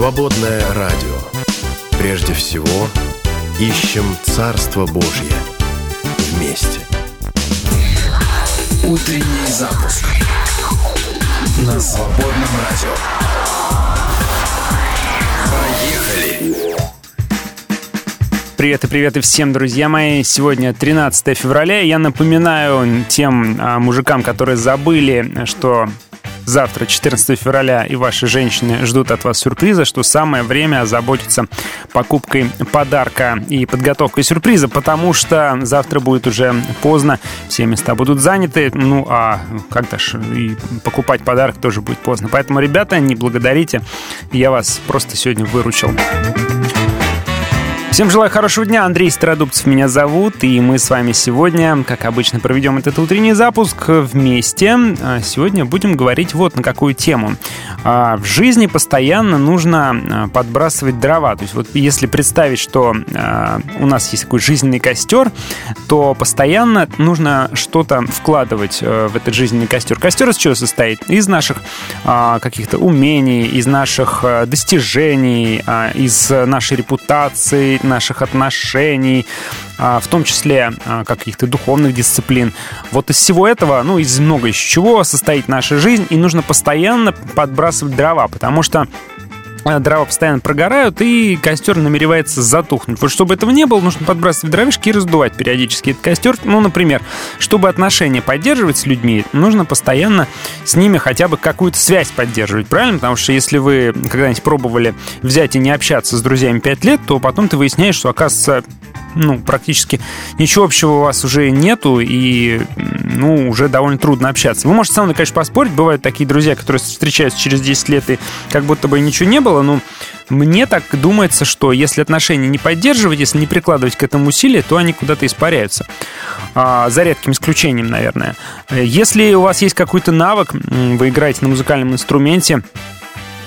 Свободное радио. Прежде всего, ищем Царство Божье вместе. Утренний запуск на свободном радио. Поехали! Привет и привет и всем, друзья мои. Сегодня 13 февраля. Я напоминаю тем а, мужикам, которые забыли, что завтра, 14 февраля, и ваши женщины ждут от вас сюрприза, что самое время озаботиться покупкой подарка и подготовкой сюрприза, потому что завтра будет уже поздно, все места будут заняты, ну а как-то ж и покупать подарок тоже будет поздно. Поэтому, ребята, не благодарите, я вас просто сегодня выручил. Всем желаю хорошего дня. Андрей Стародубцев меня зовут, и мы с вами сегодня, как обычно, проведем этот утренний запуск вместе. А сегодня будем говорить вот на какую тему. А, в жизни постоянно нужно а, подбрасывать дрова. То есть вот если представить, что у нас есть такой жизненный костер, то постоянно нужно что-то вкладывать в этот жизненный костер. Костер из чего состоит? Из наших каких-то умений, из наших достижений, из нашей репутации, наших отношений, а, в том числе а, каких-то духовных дисциплин. Вот из всего этого, ну, из много из чего состоит наша жизнь, и нужно постоянно подбрасывать дрова, потому что дрова постоянно прогорают, и костер намеревается затухнуть. Вот чтобы этого не было, нужно подбрасывать дровишки и раздувать периодически этот костер. Ну, например, чтобы отношения поддерживать с людьми, нужно постоянно с ними хотя бы какую-то связь поддерживать, правильно? Потому что если вы когда-нибудь пробовали взять и не общаться с друзьями 5 лет, то потом ты выясняешь, что, оказывается, ну, практически ничего общего у вас уже нету, и, ну, уже довольно трудно общаться. Вы можете со мной, конечно, поспорить. Бывают такие друзья, которые встречаются через 10 лет, и как будто бы ничего не было, но мне так думается, что если отношения не поддерживать, если не прикладывать к этому усилия, то они куда-то испаряются. А, за редким исключением, наверное. Если у вас есть какой-то навык, вы играете на музыкальном инструменте,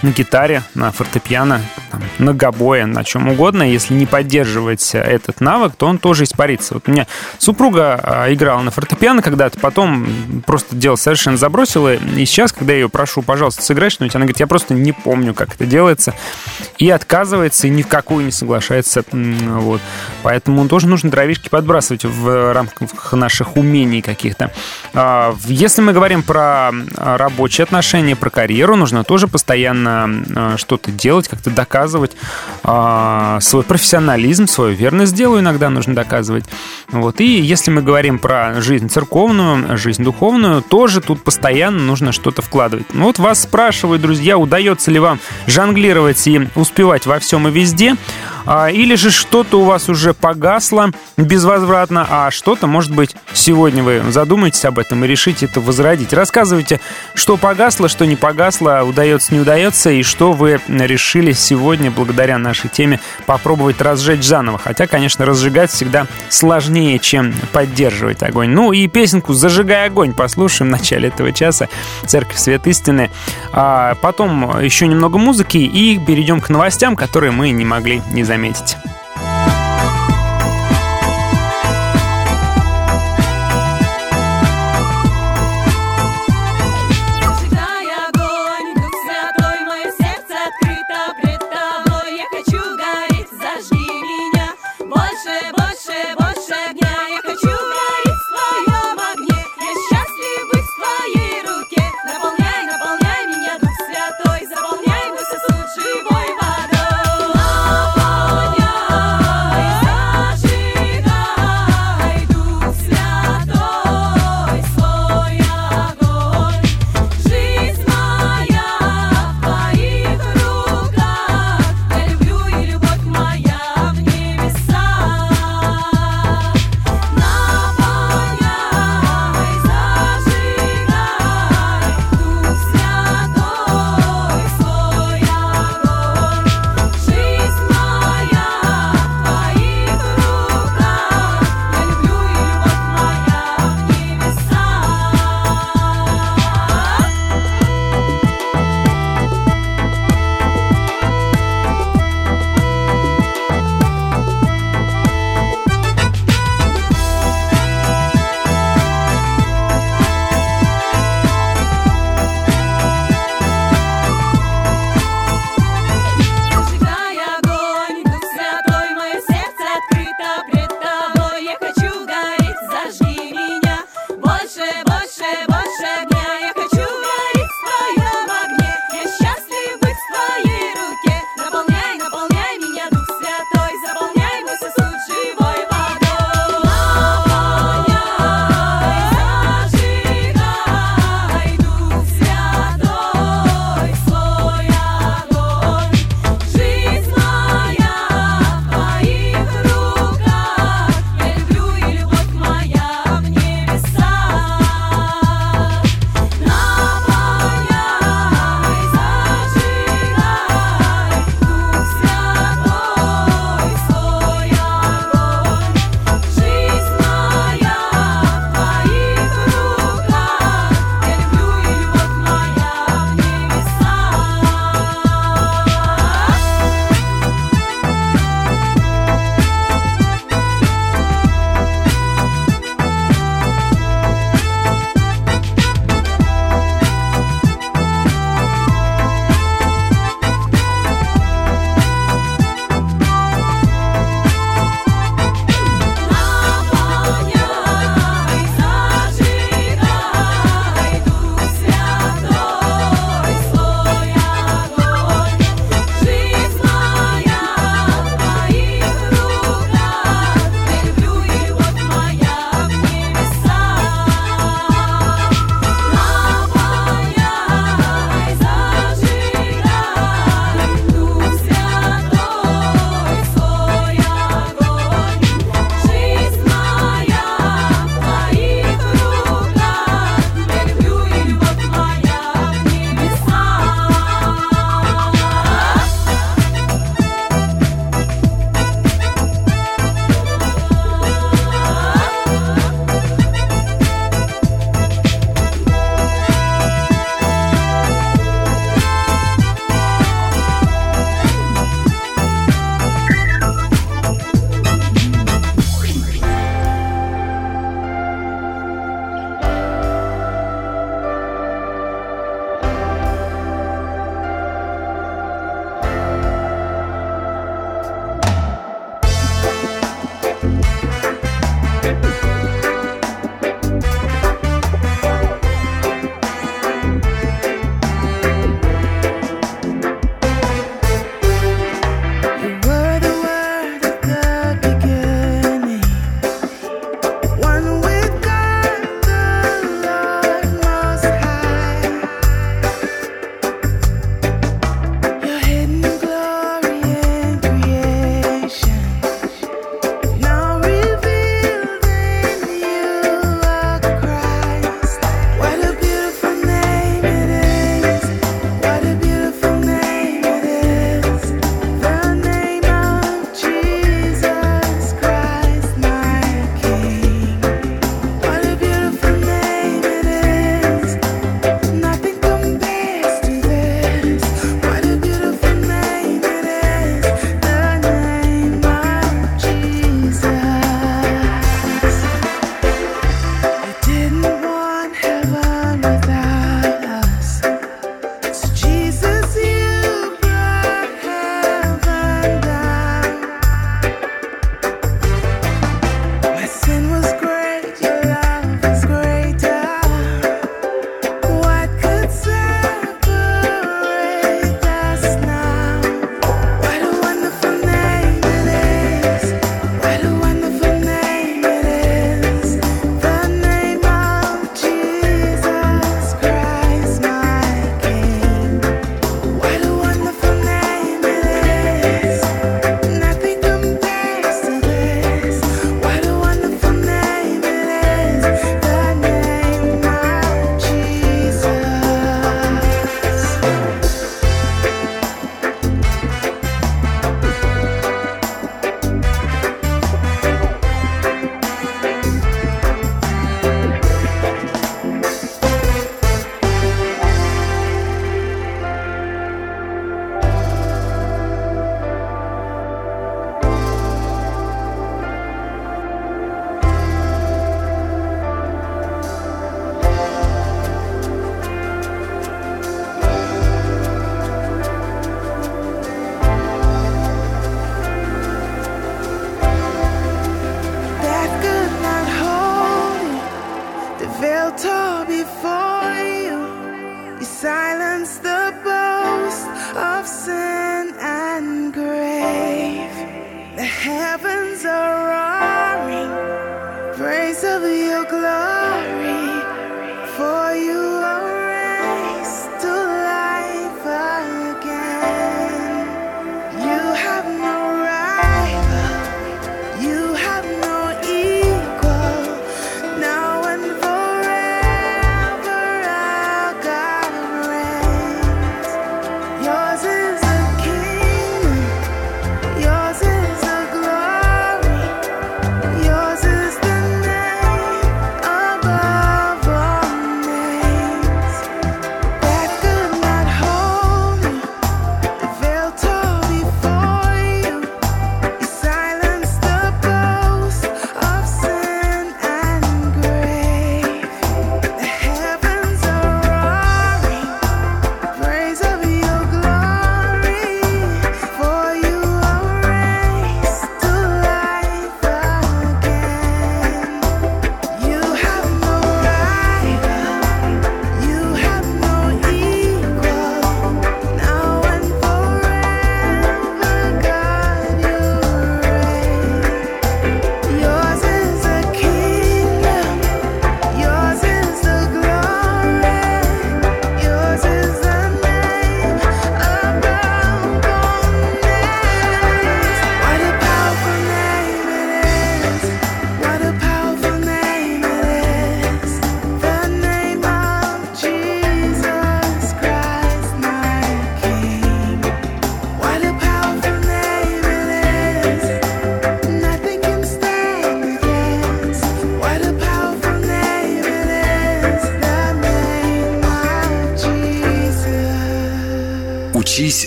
на гитаре, на фортепиано, там, на гобое, на чем угодно. Если не поддерживать этот навык, то он тоже испарится. Вот у меня супруга а, играла на фортепиано когда-то, потом просто дело совершенно забросила. И сейчас, когда я ее прошу, пожалуйста, сыграй что-нибудь, она говорит, я просто не помню, как это делается. И отказывается, и ни в какую не соглашается. Вот. Поэтому тоже нужно дровишки подбрасывать в рамках наших умений каких-то. А, если мы говорим про рабочие отношения, про карьеру, нужно тоже постоянно а, что-то делать, как-то доказывать а, свой профессионализм, свою верность делу иногда нужно доказывать. Вот. И если мы говорим про жизнь церковную, жизнь духовную, тоже тут постоянно нужно что-то вкладывать. Ну вот вас спрашивают, друзья, удается ли вам жонглировать и успевать во всем и везде, а, или же что-то у вас уже погасло безвозвратно, а что-то, может быть, сегодня вы задумаетесь об этом и решите это возродить. Рассказывайте, что погасло, что не погасло, удается, не удается, нравится и что вы решили сегодня, благодаря нашей теме, попробовать разжечь заново. Хотя, конечно, разжигать всегда сложнее, чем поддерживать огонь. Ну и песенку «Зажигай огонь» послушаем в начале этого часа. Церковь Свет Истины. А потом еще немного музыки и перейдем к новостям, которые мы не могли не заметить.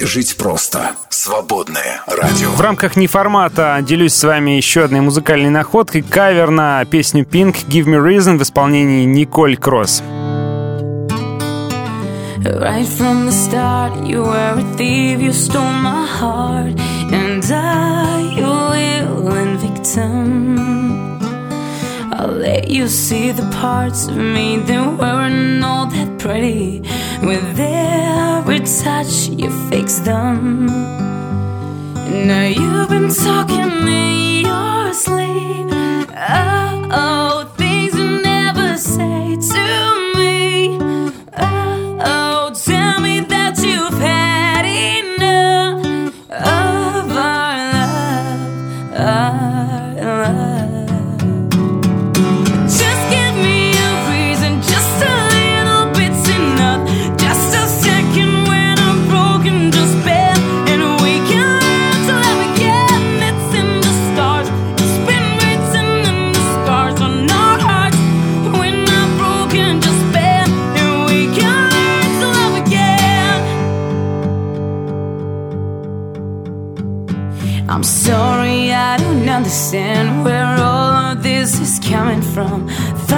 Жить просто. Свободное радио. В рамках неформата делюсь с вами еще одной музыкальной находкой. Кавер на песню Pink «Give Me Reason» в исполнении Николь Кросс. Right from the start, you were a thief, you stole my heart, and I, your willing victim. I'll let you see the parts of me that weren't all that pretty. With every touch, you fix them. Now you've been talking in your sleep. Oh,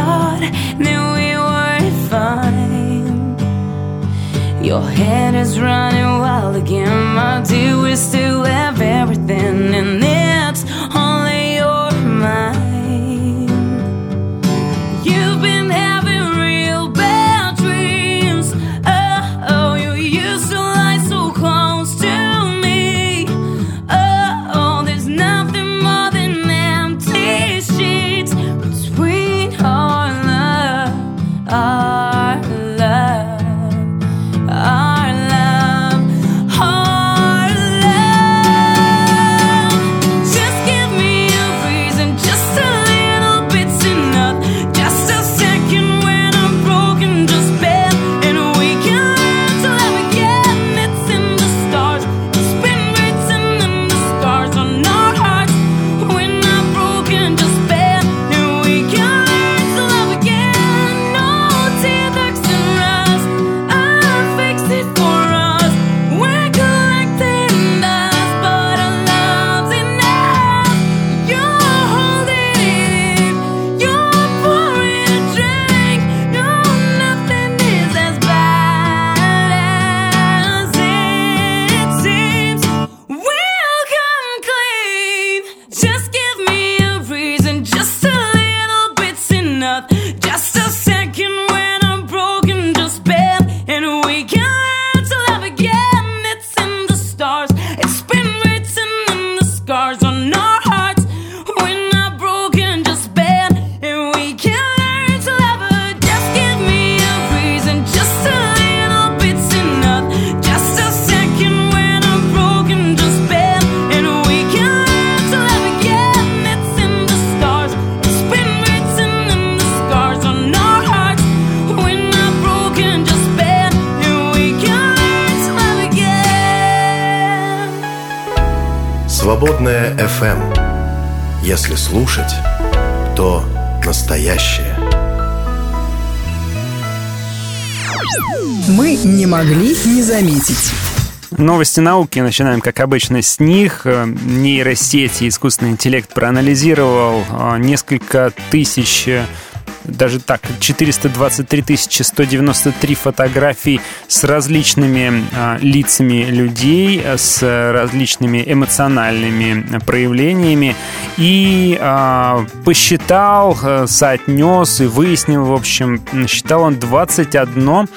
Thought that we were fine. Your head is running wild again, my dear. We still have everything, and it's Если слушать, то настоящее. Мы не могли не заметить. Новости науки. Начинаем, как обычно, с них. Э, Нейросети и искусственный интеллект проанализировал э, несколько тысяч э, даже так, 423 193 фотографий с различными э, лицами людей, с различными эмоциональными проявлениями. И э, посчитал, соотнес и выяснил, в общем, считал он 21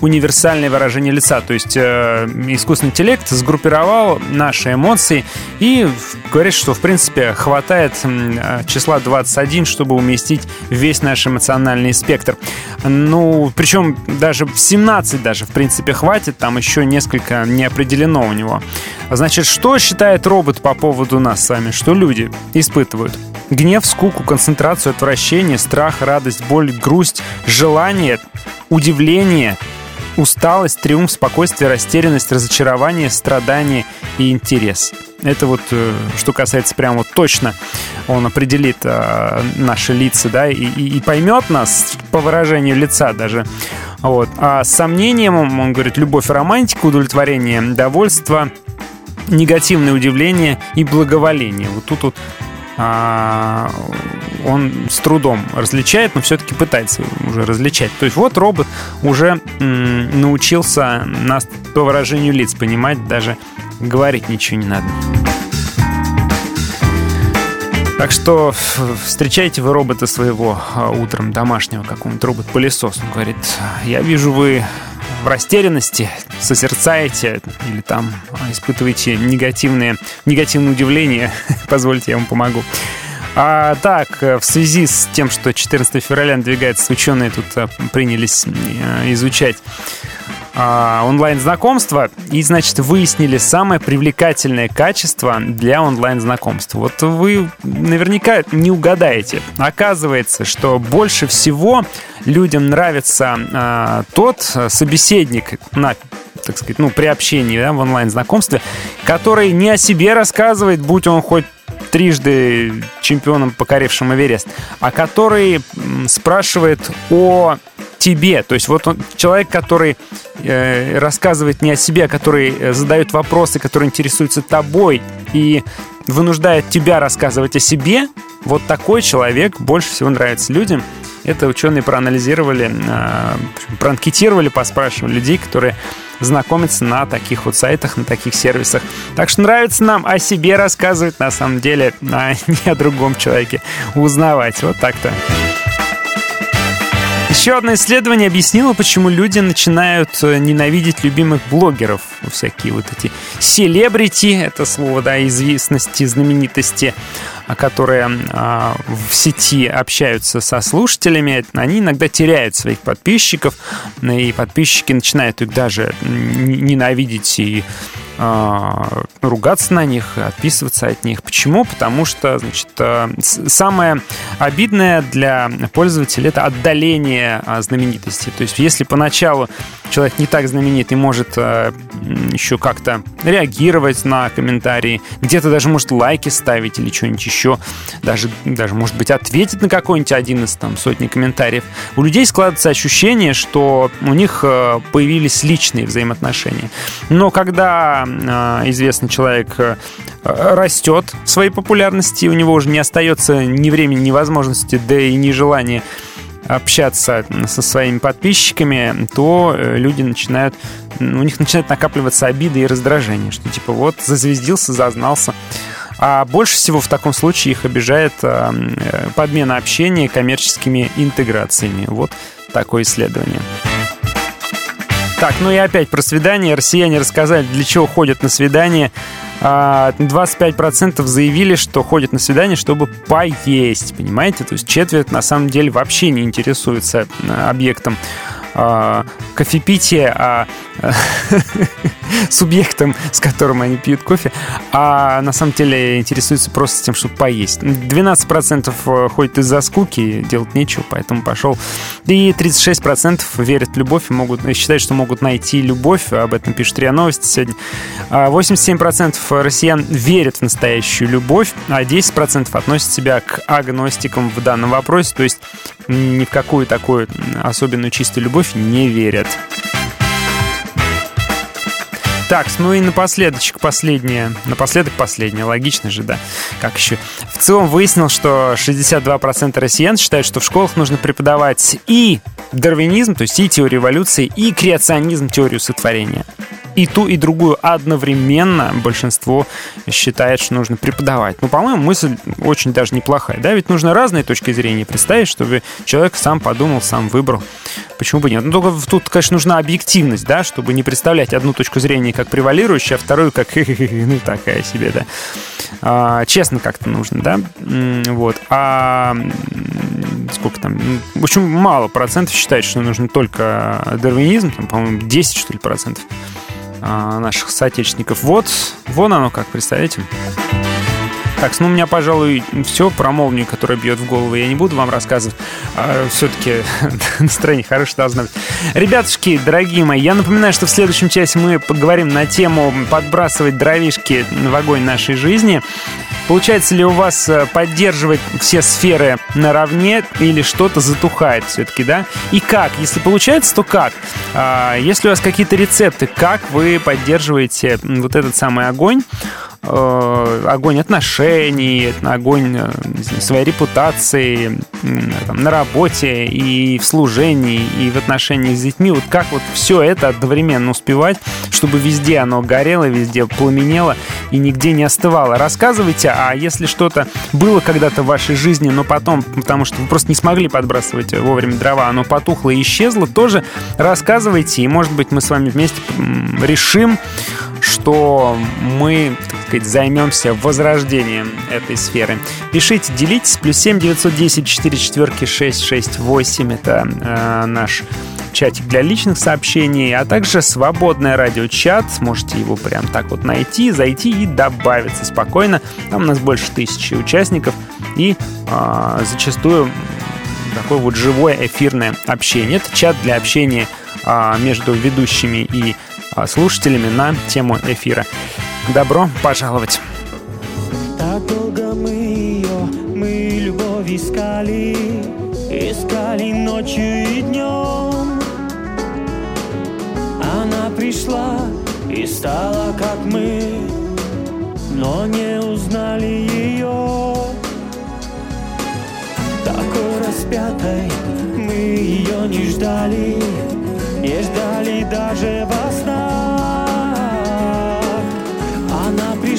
универсальное выражение лица. То есть э, искусственный интеллект сгруппировал наши эмоции и говорит, что, в принципе, хватает э, числа 21, чтобы уместить весь наш эмоциональный спектр. Ну, причем даже в 17 даже, в принципе, хватит. Там еще несколько не определено у него. Значит, что считает робот по поводу нас с вами? Что люди испытывают? Гнев, скуку, концентрацию, отвращение, страх, радость, боль, грусть, желание, удивление, усталость, триумф, спокойствие, растерянность, разочарование, страдание и интерес. Это вот э, что касается прям вот точно он определит э, наши лица, да, и, и, и поймет нас по выражению лица даже. Вот. А с сомнением, он говорит, любовь романтика, удовлетворение, довольство, негативное удивление и благоволение. Вот тут вот а, он с трудом различает, но все-таки пытается уже различать. То есть вот робот уже научился нас по выражению лиц понимать, даже говорить ничего не надо. Так что встречайте вы робота своего а, утром, домашнего, какого-нибудь робот-пылесос. Он говорит, я вижу, вы в растерянности, созерцаете или там испытываете негативные, негативное удивление. Позвольте, я вам помогу. А, так, в связи с тем, что 14 февраля надвигается, ученые тут а, принялись а, изучать а, онлайн-знакомства и, значит, выяснили самое привлекательное качество для онлайн-знакомства. Вот вы наверняка не угадаете. Оказывается, что больше всего людям нравится а, тот собеседник на так сказать, ну, при общении да, в онлайн-знакомстве, который не о себе рассказывает, будь он хоть трижды чемпионом, покорившим Эверест, а который спрашивает о тебе. То есть вот он, человек, который э, рассказывает не о себе, а который э, задает вопросы, который интересуется тобой и вынуждает тебя рассказывать о себе, вот такой человек больше всего нравится людям. Это ученые проанализировали, э, проанкетировали, поспрашивали людей, которые знакомиться на таких вот сайтах, на таких сервисах. Так что нравится нам о себе рассказывать, на самом деле, а не о другом человеке узнавать. Вот так-то. Еще одно исследование объяснило, почему люди начинают э, ненавидеть любимых блогеров. Всякие вот эти селебрити, это слово, да, известности, знаменитости, которые а, в сети общаются со слушателями, они иногда теряют своих подписчиков, и подписчики начинают их даже ненавидеть и а, ругаться на них, отписываться от них. Почему? Потому что, значит, а, самое обидное для пользователя это отдаление знаменитости. То есть, если поначалу человек не так знаменит и может а, еще как-то реагировать на комментарии, где-то даже может лайки ставить или что-нибудь еще, даже, даже может быть ответить на какой-нибудь один из там сотни комментариев, у людей складывается ощущение, что у них появились личные взаимоотношения. Но когда а, известный человек э, растет в своей популярности, у него уже не остается ни времени, ни возможности, да и ни желания общаться со своими подписчиками, то э, люди начинают, у них начинает накапливаться обиды и раздражение, что типа вот зазвездился, зазнался. А больше всего в таком случае их обижает э, подмена общения коммерческими интеграциями. Вот такое исследование. Так, ну и опять про свидание. Россияне рассказали, для чего ходят на свидание. 25% а, заявили, что ходят на свидание, чтобы поесть, понимаете? То есть четверть на самом деле вообще не интересуется э, объектом э, кофепития, а субъектом, с которым они пьют кофе, а на самом деле интересуются просто тем, чтобы поесть. 12% э, ходит из-за скуки, делать нечего, поэтому пошел. И 36% верят в любовь и могут, считают, что могут найти любовь. Об этом пишет РИА Новости сегодня. 87% а россиян верят в настоящую любовь, а 10% относят себя к агностикам в данном вопросе, то есть ни в какую такую особенную чистую любовь не верят. Так, ну и напоследочек последнее. Напоследок последнее, логично же, да. Как еще? В целом выяснил, что 62% россиян считают, что в школах нужно преподавать и дарвинизм, то есть и теорию эволюции, и креационизм, теорию сотворения и ту, и другую одновременно большинство считает, что нужно преподавать. Ну, по-моему, мысль очень даже неплохая, да? Ведь нужно разные точки зрения представить, чтобы человек сам подумал, сам выбрал. Почему бы нет? Ну, только тут, конечно, нужна объективность, да, чтобы не представлять одну точку зрения как превалирующую, а вторую как ну, такая себе, да. А, честно как-то нужно, да? Вот. А сколько там? В общем, мало процентов считает, что нужно только дарвинизм, там, по-моему, 10, что ли, процентов. А, наших соотечественников. Вот, вон оно как, представляете? Так, ну у меня, пожалуй, все про молнию, которая бьет в голову, я не буду вам рассказывать. А, все-таки настроение хорошее должно быть. Ребятушки, дорогие мои, я напоминаю, что в следующем часе мы поговорим на тему подбрасывать дровишки в огонь нашей жизни. Получается ли у вас э, поддерживать все сферы наравне или что-то затухает все-таки, да? И как? Если получается, то как? А, если у вас какие-то рецепты, как вы поддерживаете вот этот самый огонь? Э, огонь отношений, огонь э, знаю, своей репутации там, на работе и в служении, и в отношениях с детьми. Вот как вот все это одновременно успевать, чтобы везде оно горело, везде пламенело и нигде не остывало. Рассказывайте, а если что-то было когда-то в вашей жизни, но потом, потому что вы просто не смогли подбрасывать вовремя дрова, оно потухло и исчезло, тоже рассказывайте, и, может быть, мы с вами вместе решим, что мы, так сказать, займемся возрождением этой сферы. Пишите, делитесь. Плюс 7 910 4 четверки 668. Это э, наш чатик для личных сообщений, а также свободное радиочат. Можете его прям так вот найти, зайти и добавиться спокойно. Там у нас больше тысячи участников и э, зачастую такое вот живое эфирное общение. Это чат для общения э, между ведущими и слушателями на тему эфира. Добро пожаловать! Так долго мы ее, мы любовь искали, искали ночью и днем. Она пришла и стала как мы, но не узнали ее. Такой распятой мы ее не ждали, не ждали даже во снах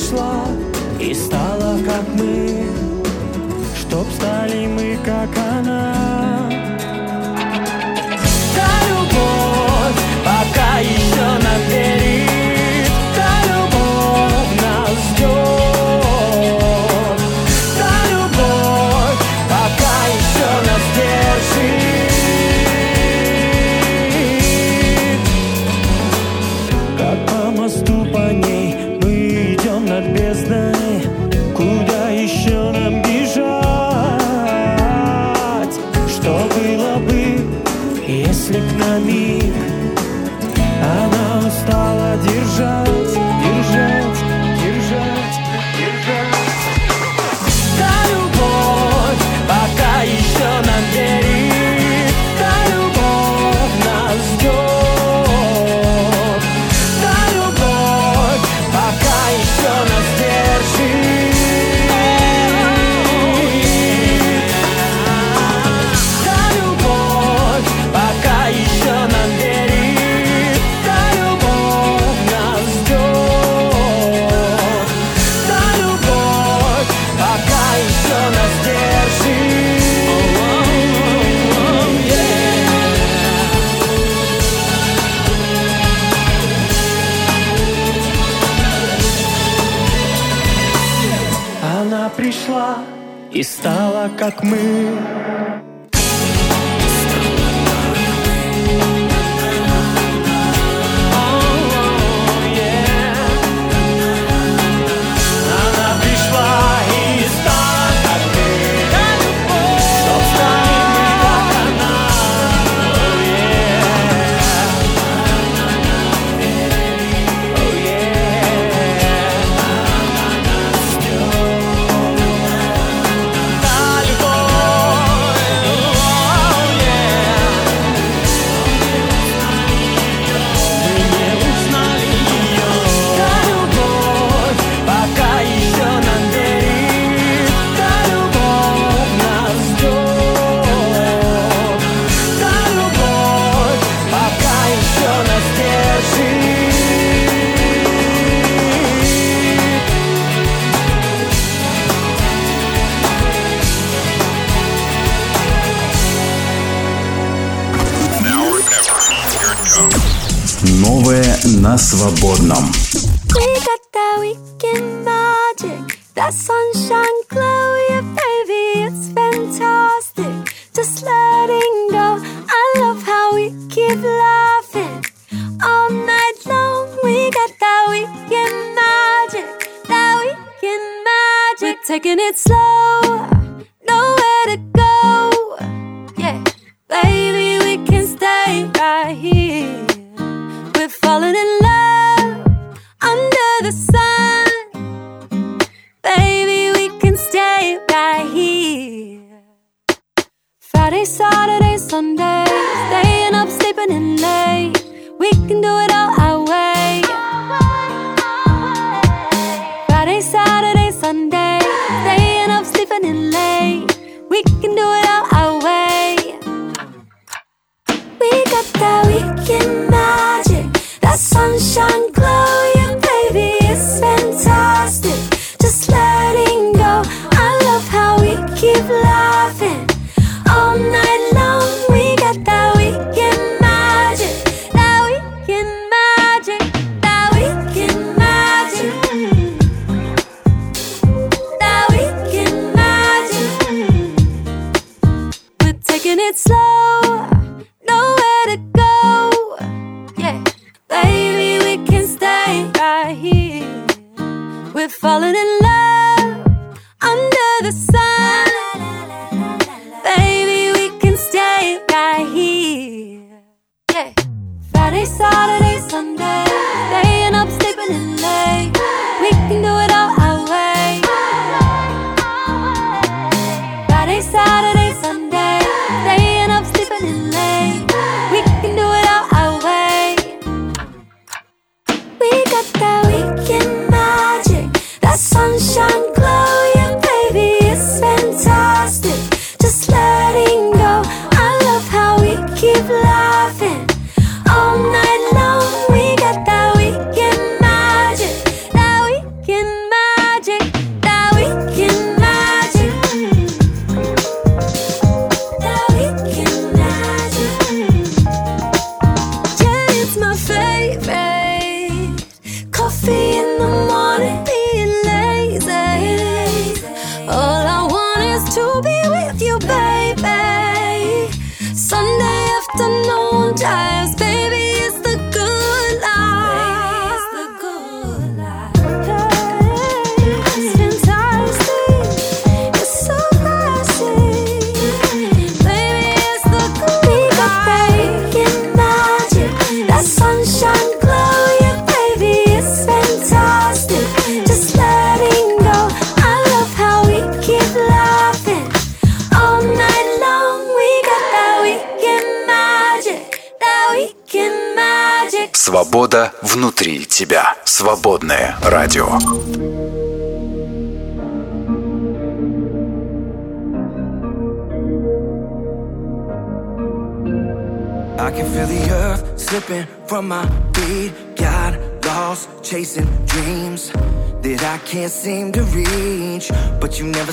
пришла и стала как мы. Чтоб стали мы как она мы свободном.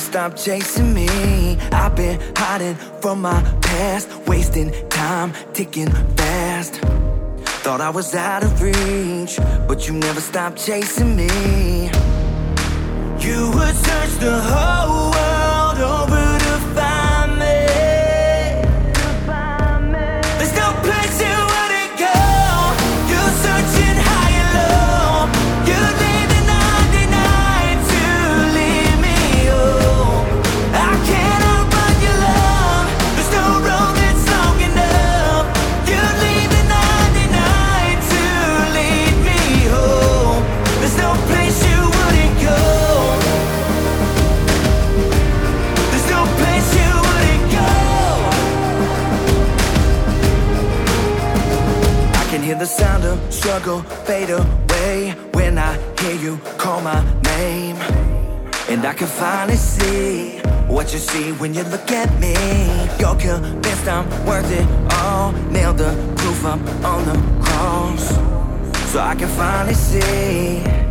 stop chasing me. I've been hiding from my past, wasting time, ticking fast. Thought I was out of reach, but you never stopped chasing me. You would search the whole go fade away when I hear you call my name. And I can finally see what you see when you look at me. You're convinced I'm worth it all. Nail the proof up on the cross. So I can finally see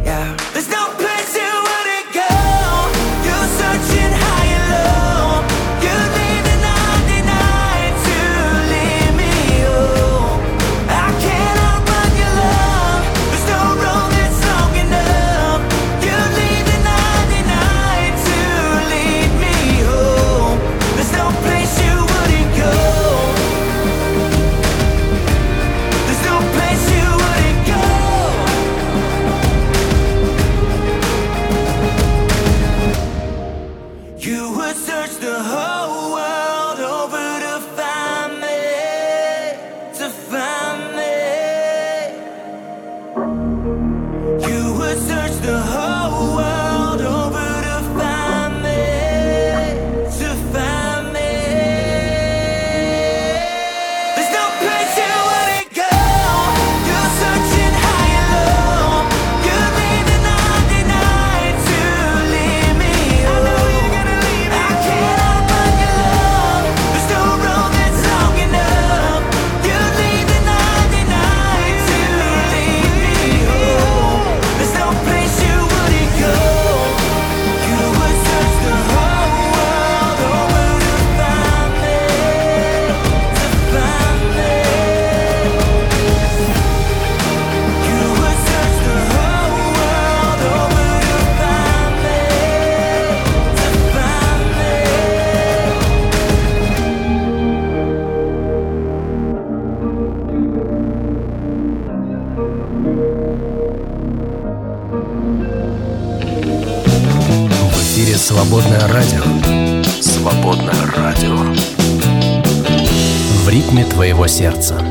ритме твоего сердца.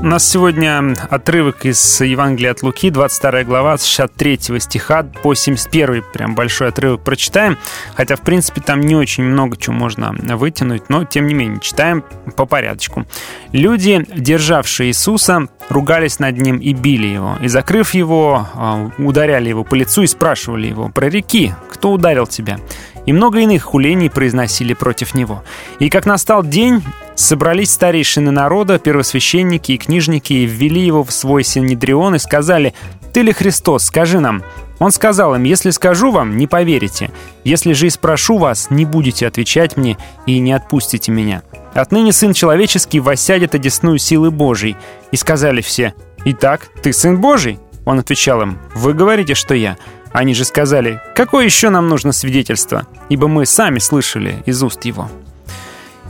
У нас сегодня отрывок из Евангелия от Луки, 22 глава, с 63 стиха по 71. Прям большой отрывок прочитаем. Хотя, в принципе, там не очень много чего можно вытянуть, но, тем не менее, читаем по порядочку. «Люди, державшие Иисуса, ругались над ним и били его. И, закрыв его, а, ударяли его по лицу и спрашивали его, «Прореки, кто ударил тебя?» И много иных хулений произносили против него. И как настал день, Собрались старейшины народа, первосвященники и книжники, и ввели его в свой синедрион и сказали, «Ты ли Христос? Скажи нам». Он сказал им, «Если скажу вам, не поверите. Если же и спрошу вас, не будете отвечать мне и не отпустите меня. Отныне Сын Человеческий воссядет одесную силы Божьей». И сказали все, «Итак, ты Сын Божий?» Он отвечал им, «Вы говорите, что я». Они же сказали, «Какое еще нам нужно свидетельство? Ибо мы сами слышали из уст его».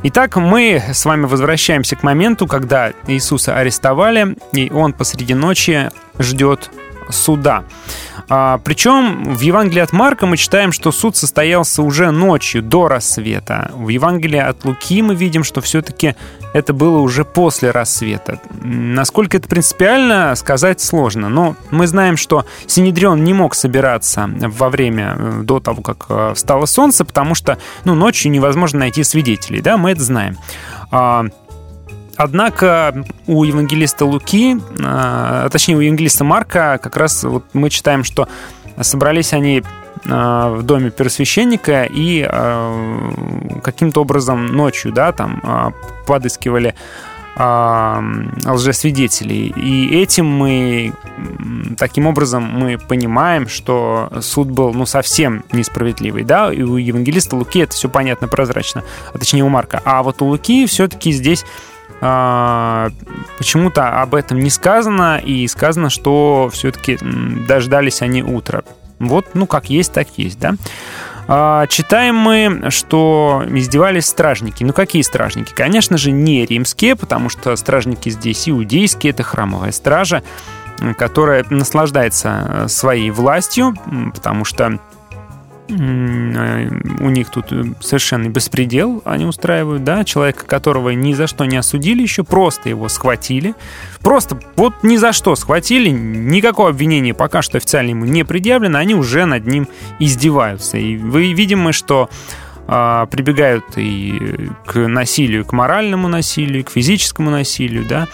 Итак, мы с вами возвращаемся к моменту, когда Иисуса арестовали, и он посреди ночи ждет суда. А, причем в Евангелии от Марка мы читаем, что суд состоялся уже ночью, до рассвета. В Евангелии от Луки мы видим, что все-таки это было уже после рассвета. Насколько это принципиально, сказать сложно. Но мы знаем, что Синедрион не мог собираться во время, э, до того, как э, встало солнце, потому что ну, ночью невозможно найти свидетелей. Да, мы это знаем. Однако у евангелиста Луки, а, точнее у евангелиста Марка, как раз вот мы читаем, что собрались они а, в доме первосвященника и а, каким-то образом ночью, да, там подыскивали лжесвидетелей. И этим мы, таким образом, мы понимаем, что суд был, ну, совсем несправедливый, да, и у евангелиста Луки это все понятно, прозрачно, а точнее у Марка. А вот у Луки все-таки здесь почему-то об этом не сказано, и сказано, что все-таки дождались они утра. Вот, ну, как есть, так есть, да? А, читаем мы, что издевались стражники. Ну, какие стражники? Конечно же, не римские, потому что стражники здесь иудейские, это храмовая стража, которая наслаждается своей властью, потому что Э, у них тут э, совершенный беспредел они устраивают, да, человека, которого ни за что не осудили еще, просто его схватили, просто вот ни за что схватили, никакого обвинения пока что официально ему не предъявлено, они уже над ним издеваются. И вы видим, что а, прибегают и к насилию, к моральному насилию, к физическому насилию, да,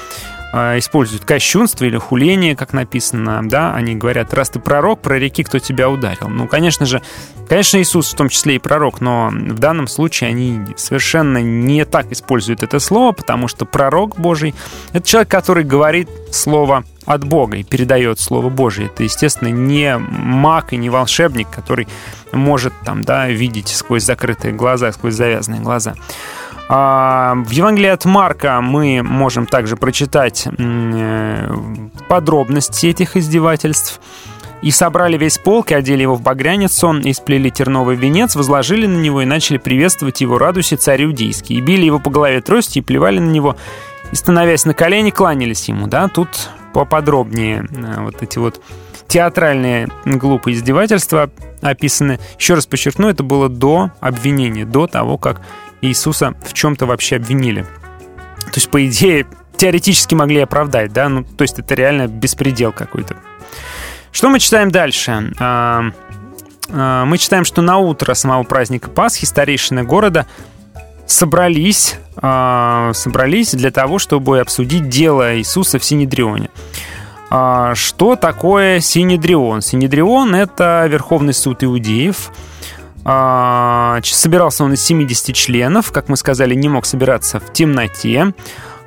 используют кощунство или хуление, как написано, да, они говорят, раз ты пророк, прореки, кто тебя ударил. Ну, конечно же, конечно, Иисус в том числе и пророк, но в данном случае они совершенно не так используют это слово, потому что пророк Божий — это человек, который говорит слово от Бога и передает Слово Божие. Это, естественно, не маг и не волшебник, который может там, да, видеть сквозь закрытые глаза, сквозь завязанные глаза. А, в Евангелии от Марка мы можем также прочитать э, подробности этих издевательств. И собрали весь полк, и одели его в багряницу, и сплели терновый венец, возложили на него и начали приветствовать его радусе царь иудейский. И били его по голове трости, и плевали на него, и, становясь на колени, кланялись ему. Да? Тут поподробнее э, вот эти вот театральные глупые издевательства описаны. Еще раз подчеркну, это было до обвинения, до того, как Иисуса в чем-то вообще обвинили. То есть, по идее, теоретически могли оправдать, да? Ну, то есть это реально беспредел какой-то. Что мы читаем дальше? А, а, мы читаем, что на утро самого праздника Пасхи старейшины города собрались, а, собрались для того, чтобы обсудить дело Иисуса в Синедрионе. Что такое Синедрион? Синедрион — это Верховный суд иудеев — собирался он из 70 членов, как мы сказали, не мог собираться в темноте.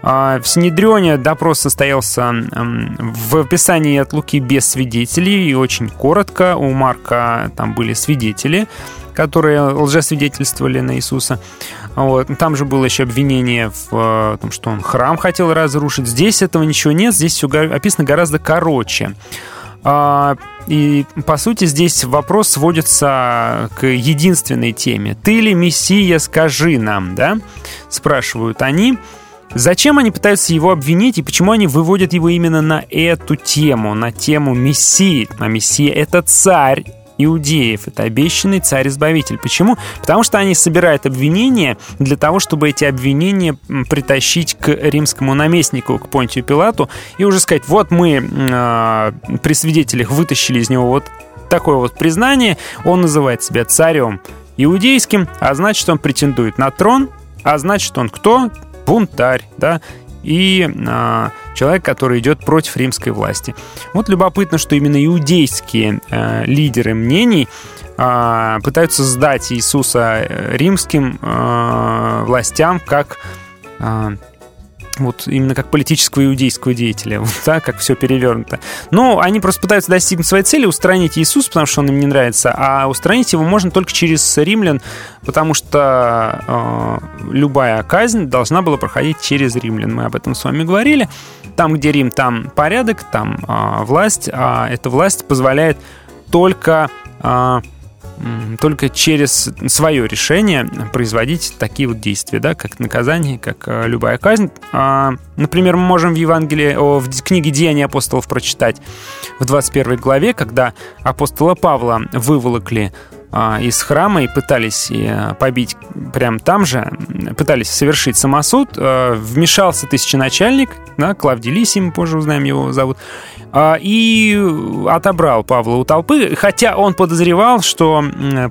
А, в Синедрионе допрос состоялся в описании от Луки без свидетелей и очень коротко. У Марка там были свидетели, которые лжесвидетельствовали на Иисуса. Вот. Там же было еще обвинение в том, что он храм хотел разрушить. Здесь этого ничего нет, здесь все описано гораздо короче. И, по сути, здесь вопрос сводится к единственной теме. «Ты ли Мессия, скажи нам», да? Спрашивают они. Зачем они пытаются его обвинить и почему они выводят его именно на эту тему, на тему Мессии? А Мессия — это царь иудеев. Это обещанный царь-избавитель. Почему? Потому что они собирают обвинения для того, чтобы эти обвинения притащить к римскому наместнику, к Понтию Пилату, и уже сказать, вот мы э, при свидетелях вытащили из него вот такое вот признание, он называет себя царем иудейским, а значит, он претендует на трон, а значит, он кто? Бунтарь, да, и э, человек, который идет против римской власти. Вот любопытно, что именно иудейские э, лидеры мнений э, пытаются сдать Иисуса э, римским э, властям как э, вот именно как политического иудейского деятеля, вот так, как все перевернуто. Но они просто пытаются достигнуть своей цели, устранить Иисуса, потому что он им не нравится, а устранить его можно только через римлян, потому что э, любая казнь должна была проходить через римлян. Мы об этом с вами говорили. Там, где Рим, там порядок, там э, власть, а эта власть позволяет только э, только через свое решение производить такие вот действия, да, как наказание, как э, любая казнь. А, например, мы можем в Евангелии, в книге «Деяния апостолов» прочитать в 21 главе, когда апостола Павла выволокли а, из храма и пытались э, побить прямо там же, пытались совершить самосуд, э, вмешался тысяченачальник, да, Клавдий Лисий, мы позже узнаем его зовут, и отобрал Павла у толпы, хотя он подозревал, что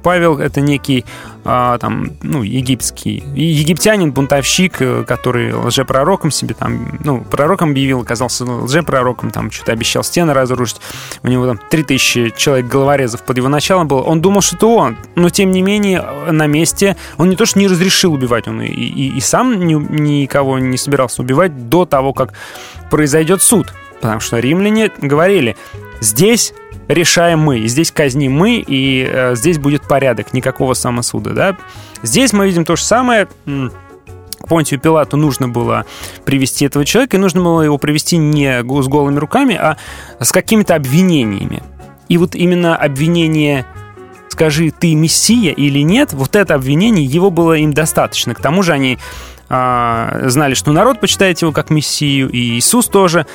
Павел это некий а, там, ну, египетский, египтянин, бунтовщик, э, который лжепророком себе там, ну, пророком объявил, оказался лжепророком, там что-то обещал стены разрушить. У него там 3000 человек головорезов под его началом было. Он думал, что это он, но тем не менее на месте он не то что не разрешил убивать, он и, и, и сам ни, никого не собирался убивать до того, как произойдет суд. Потому что римляне говорили, здесь решаем мы, здесь казним мы, и э, здесь будет порядок, никакого самосуда. Да? Здесь мы видим то же самое. Понтию Пилату нужно было привести этого человека, и нужно было его привести не с голыми руками, а с какими-то обвинениями. И вот именно обвинение «скажи, ты мессия или нет», вот это обвинение, его было им достаточно. К тому же они а, знали, что народ почитает его как мессию, и Иисус тоже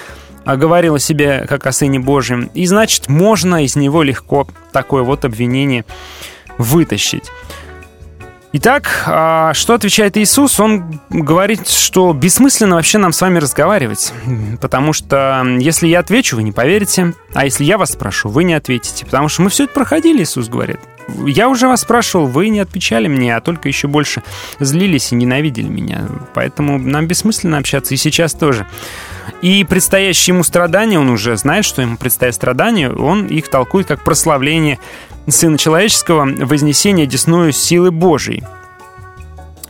говорил о себе как о Сыне Божьем. И значит, можно из него легко такое вот обвинение вытащить. Итак, а, что отвечает Иисус? Он говорит, что бессмысленно вообще нам с вами разговаривать, потому что если я отвечу, вы не поверите, а если я вас спрошу, вы не ответите, потому что мы все это проходили, Иисус говорит. Я уже вас спрашивал, вы не отвечали мне, а только еще больше злились и ненавидели меня, поэтому нам бессмысленно общаться и сейчас тоже. И предстоящие ему страдания, он уже знает, что ему предстоят страдания, он их толкует как прославление Сына Человеческого, вознесение десную силы Божией.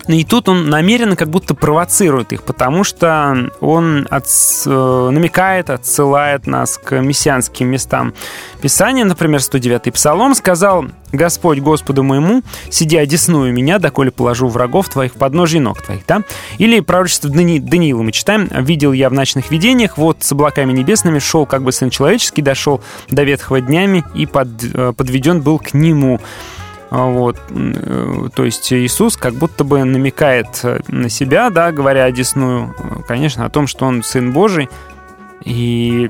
И тут он намеренно как будто провоцирует их, потому что он от, э, намекает, отсылает нас к мессианским местам Писания. Например, 109-й Псалом сказал «Господь Господу моему, сиди одесную меня, доколе положу врагов твоих под ножи ног твоих». Да? Или пророчество Дани, Даниила мы читаем «Видел я в ночных видениях, вот с облаками небесными шел как бы Сын Человеческий, дошел до ветхого днями и под, э, подведен был к нему». А, вот. Э, то есть Иисус как будто бы намекает э, на себя, да, говоря одесную, конечно, о том, что он Сын Божий и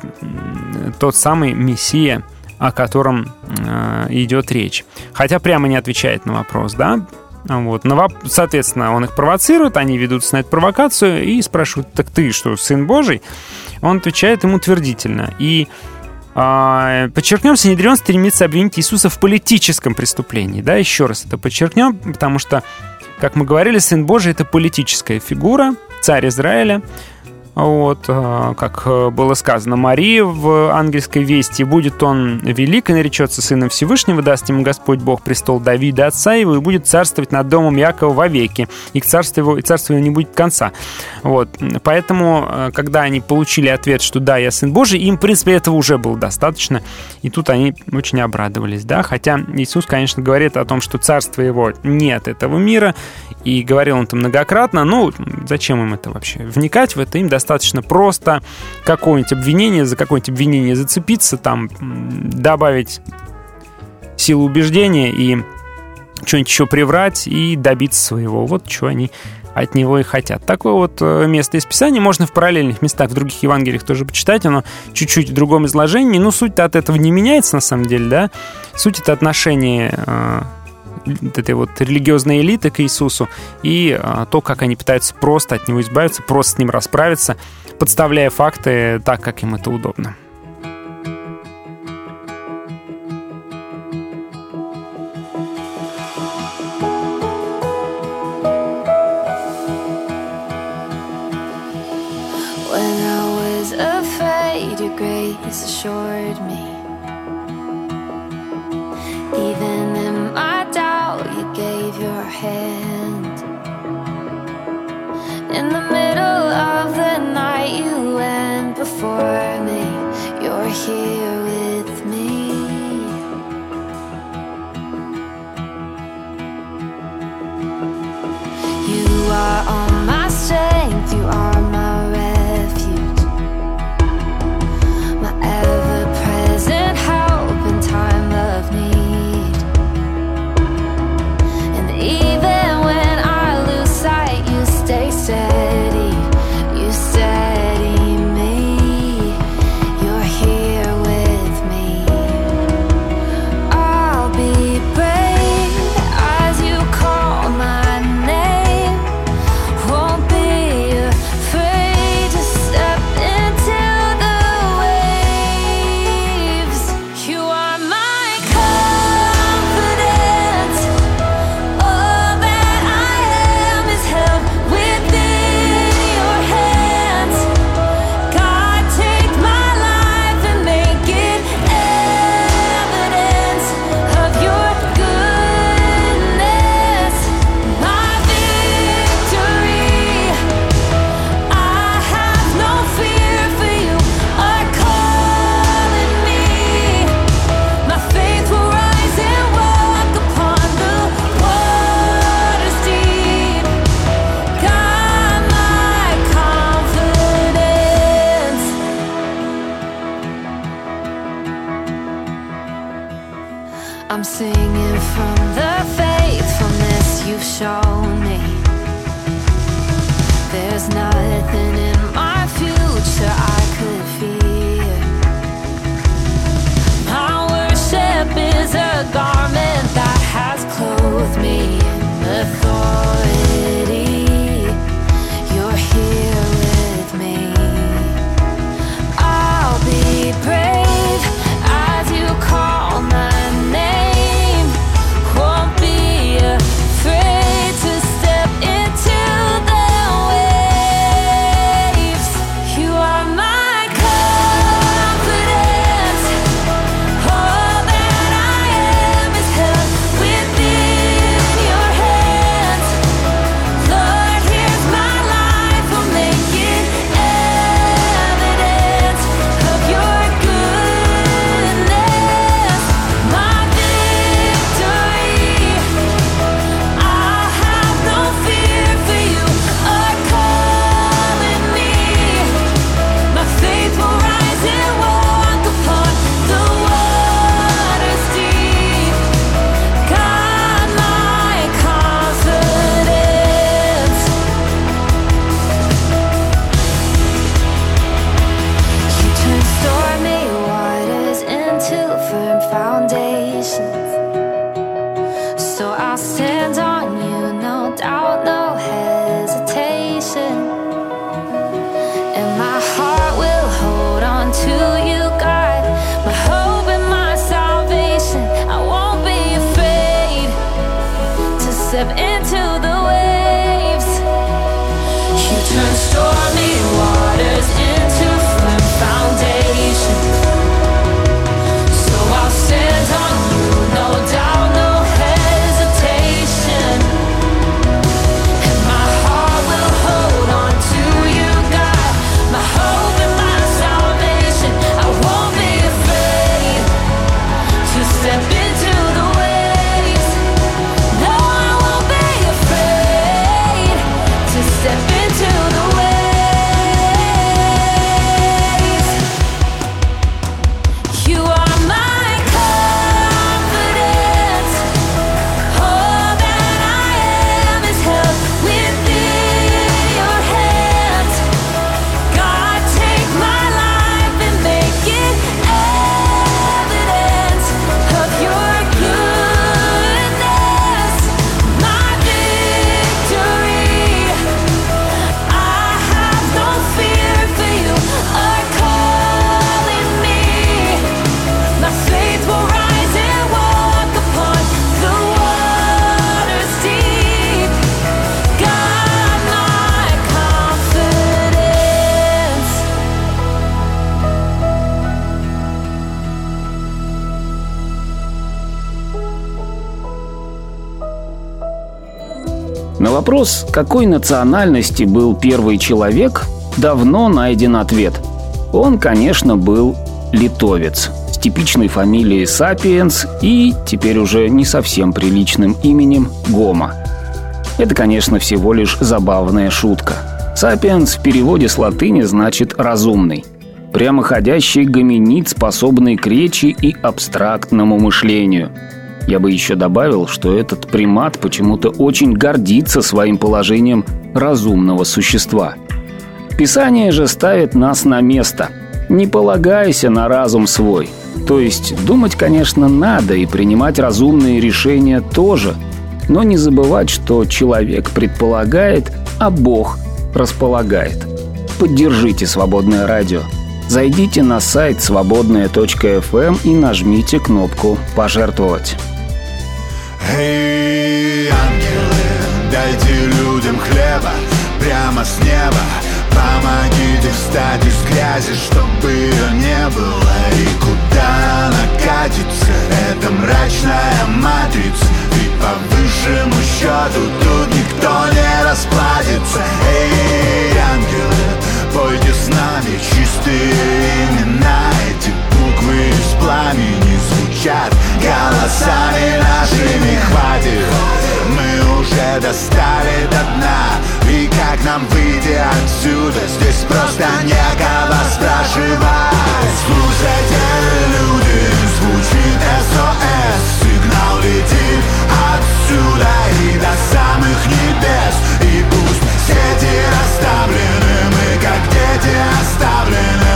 тот самый Мессия, о котором э, идет речь. Хотя прямо не отвечает на вопрос, да, вот. Соответственно, он их провоцирует, они ведутся на эту провокацию и спрашивают, так ты что, сын Божий? Он отвечает ему утвердительно. И а, подчеркнем, Синедрион стремится обвинить Иисуса в политическом преступлении. Да, еще раз это подчеркнем, потому что, как мы говорили, Сын Божий — это политическая фигура, царь Израиля — вот, э, как э, было сказано Марии в ангельской вести, будет он велик и наречется сыном Всевышнего, даст ему Господь Бог престол Давида, отца его, и будет царствовать над домом Якова вовеки, и к царству его, и царству его не будет конца. Вот, поэтому, э, когда они получили ответ, что да, я сын Божий, им, в принципе, этого уже было достаточно, и тут они очень обрадовались, да, хотя Иисус, конечно, говорит о том, что царство его нет этого мира, и говорил он это многократно, ну, зачем им это вообще? Вникать в это им достаточно достаточно просто какое-нибудь обвинение, за какое-нибудь обвинение зацепиться, там добавить силу убеждения и что-нибудь еще приврать и добиться своего. Вот что они от него и хотят. Такое вот э, место из Писания можно в параллельных местах в других Евангелиях тоже почитать, оно чуть-чуть в другом изложении, ну, но суть от этого не меняется на самом деле, да? Суть это отношение э, этой вот религиозной элиты к Иисусу и а, то, как они пытаются просто от него избавиться, просто с ним расправиться, подставляя факты так, как им это удобно. assured me even middle of the night you went before me. You're here with me. You are all my strength, you are вопрос, какой национальности был первый человек, давно найден ответ. Он, конечно, был литовец с типичной фамилией Сапиенс и, теперь уже не совсем приличным именем, Гома. Это, конечно, всего лишь забавная шутка. Сапиенс в переводе с латыни значит «разумный». Прямоходящий гоминид, способный к речи и абстрактному мышлению – я бы еще добавил, что этот примат почему-то очень гордится своим положением разумного существа. Писание же ставит нас на место. Не полагайся на разум свой. То есть думать, конечно, надо и принимать разумные решения тоже. Но не забывать, что человек предполагает, а Бог располагает. Поддержите «Свободное радио». Зайдите на сайт свободная.фм и нажмите кнопку «Пожертвовать». Эй, ангелы, дайте людям хлеба прямо с неба. Помогите встать из грязи, чтобы ее не было. И куда она катится, эта мрачная матрица. Ведь по высшему счету тут никто не расплатится. Эй, ангелы, пойте с нами. Чистые имена Эти буквы из пламени звучат голосами нашими Хватит, мы уже достали до дна. И как нам выйти отсюда, здесь просто некого спрашивать. Слушайте, люди, звучит СОС Сигнал летит отсюда и до самых небес. И пусть сети расставлены, мы как дети оставлены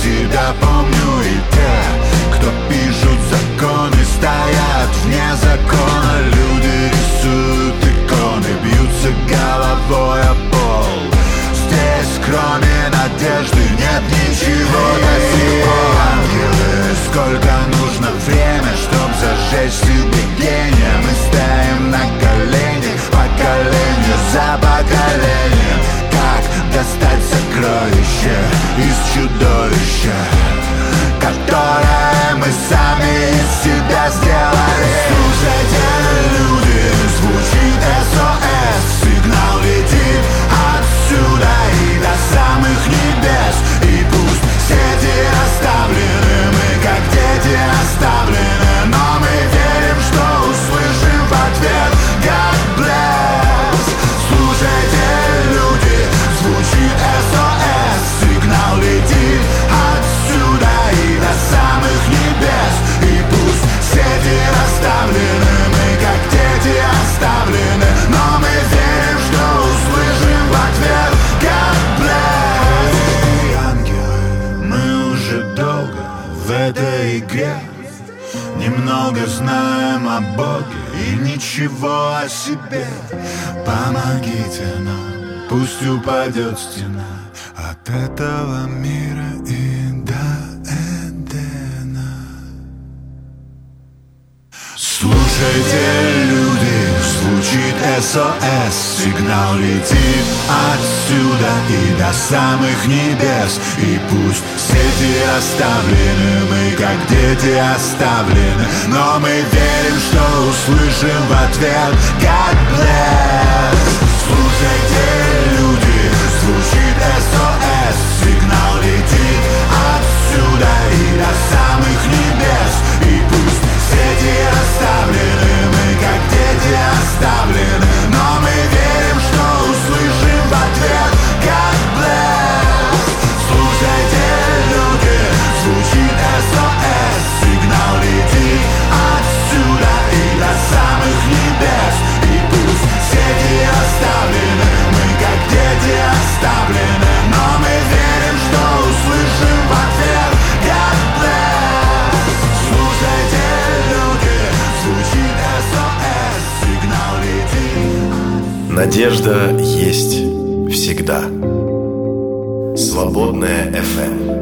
себя помню И те, кто пишут законы, стоят вне закона. Люди рисуют иконы, бьются головой о пол. Здесь кроме надежды нет ничего ничего о себе! Помогите нам, пусть упадет стена. От этого мира и до Эдена. Слушайте, звучит СОС Сигнал летит отсюда и до самых небес. И пусть сети оставлены, мы как дети оставлены. Но мы верим, что услышим в ответ God bless дети Надежда есть. всегда. Свободная FM.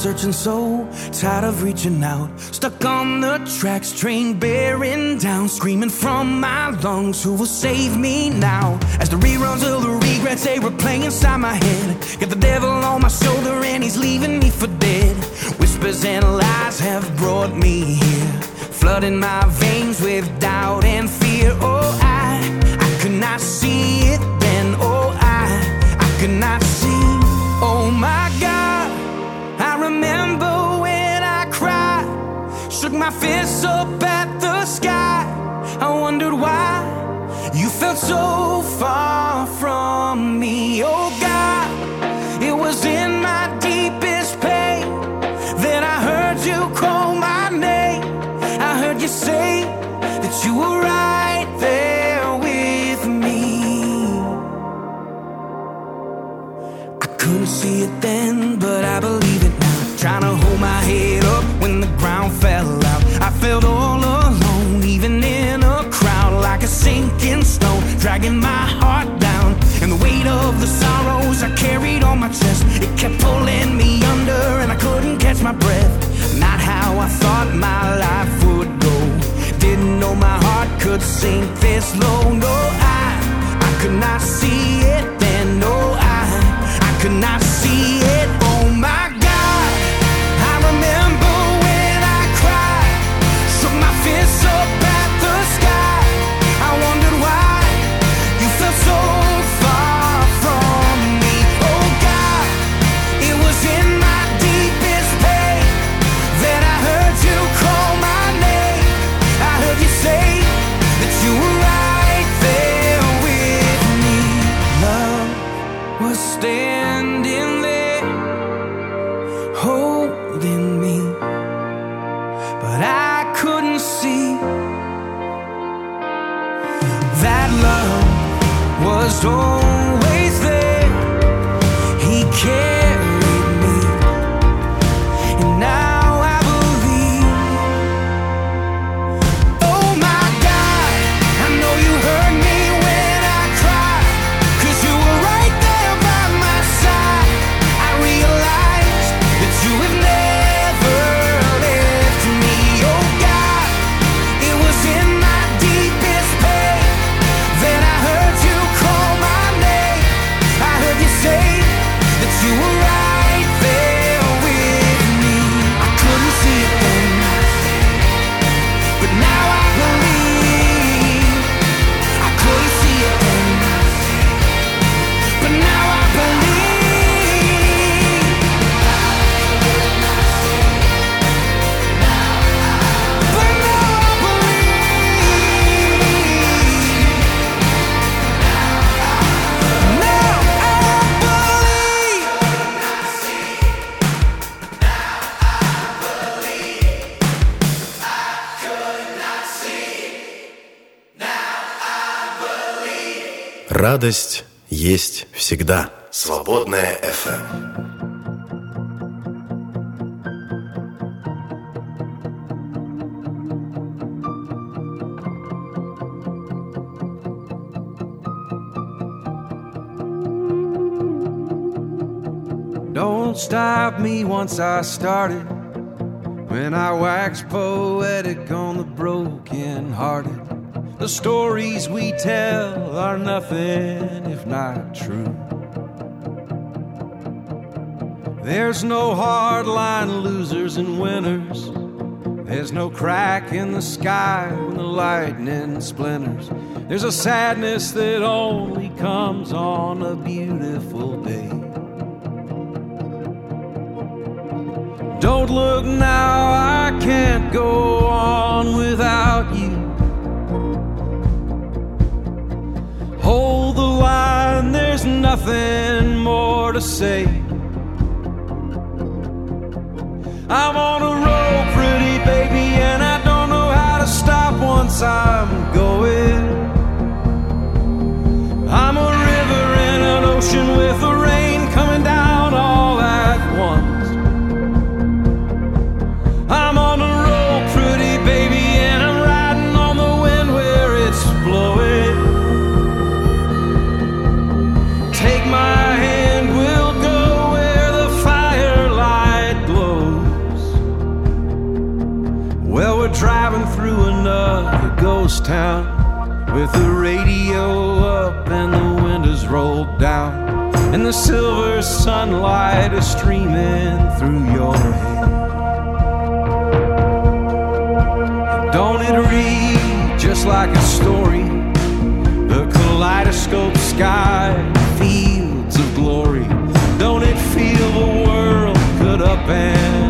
Searching soul, tired of reaching out. Stuck on the tracks, train bearing down. Screaming from my lungs, who will save me now? As the reruns of the regrets, they were playing inside my head. Got the devil on my shoulder, and he's leaving me for dead. Whispers and lies have brought me here. Flooding my veins with doubt and fear. Oh, I, I could not see it then. Oh, I, I could not see. Oh, my God. Remember when I cried, shook my fists up at the sky. I wondered why you felt so far from me. Oh God, it was in my deepest pain that I heard you call my name. I heard you say that you were right there with me. I couldn't see it then, but I believe dragging my heart down. And the weight of the sorrows I carried on my chest, it kept pulling me under, and I couldn't catch my breath. Not how I thought my life would go. Didn't know my heart could sink this low. No, I, I could not see it then. No, I, I could not see it. Радость есть всегда. Свободная FM. Don't stop me once I started. When I wax poetic on the broken hearted. The stories we tell are nothing if not true. There's no hard line losers and winners. There's no crack in the sky when the lightning splinters. There's a sadness that only comes on a beautiful day. Don't look now, I can't go on without you. Nothing more to say. I'm on a roll, pretty baby, and I don't know how to stop once I'm going. I'm a river in an ocean with with the radio up and the windows rolled down, and the silver sunlight is streaming through your hair. Don't it read just like a story? The kaleidoscope sky, fields of glory. Don't it feel the world could up and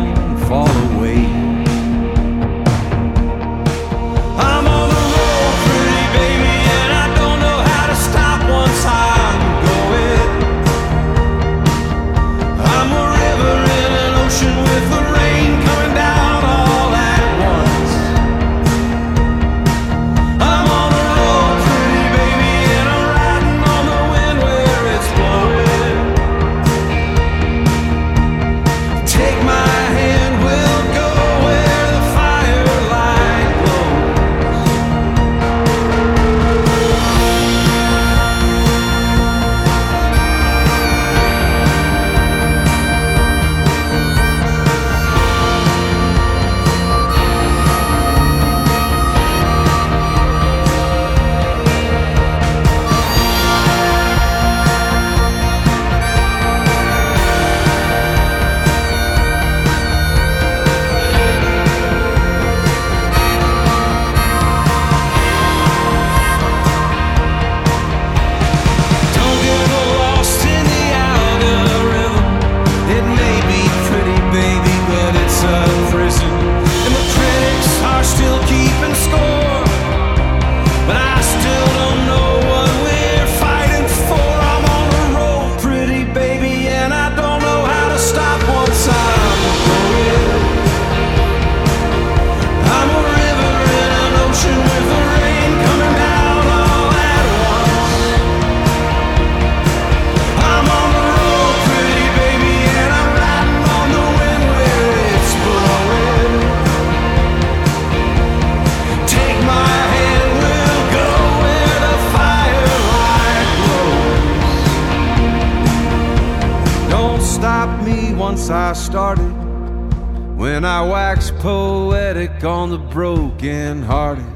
When I wax poetic on the broken hearted,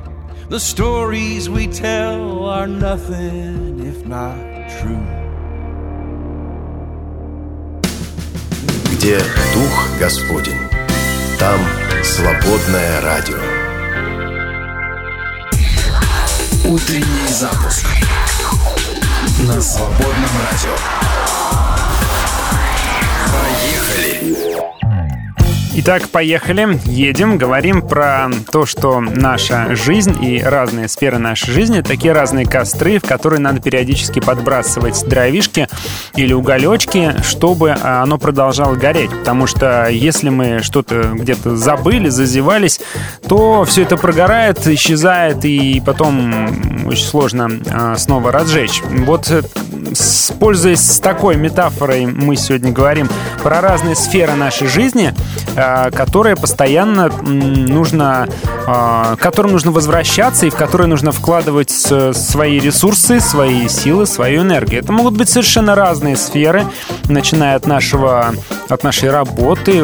the stories we tell are nothing if not true. Где Дух Господень, там свободное радио. Утренний запуск на свободном радио. Поехали! Итак, поехали. Едем, говорим про то, что наша жизнь и разные сферы нашей жизни такие разные костры, в которые надо периодически подбрасывать дровишки или уголечки, чтобы а, оно продолжало гореть. Потому что если мы что-то где-то забыли, зазевались, то все это прогорает, исчезает, и потом очень сложно а, снова разжечь. Вот э, пользуясь такой метафорой, мы сегодня говорим про разные сферы нашей жизни, а, которые постоянно нужно, к которым нужно возвращаться и в которые нужно вкладывать свои ресурсы, свои силы, свою энергию. Это могут быть совершенно разные сферы, начиная от нашего, от нашей работы,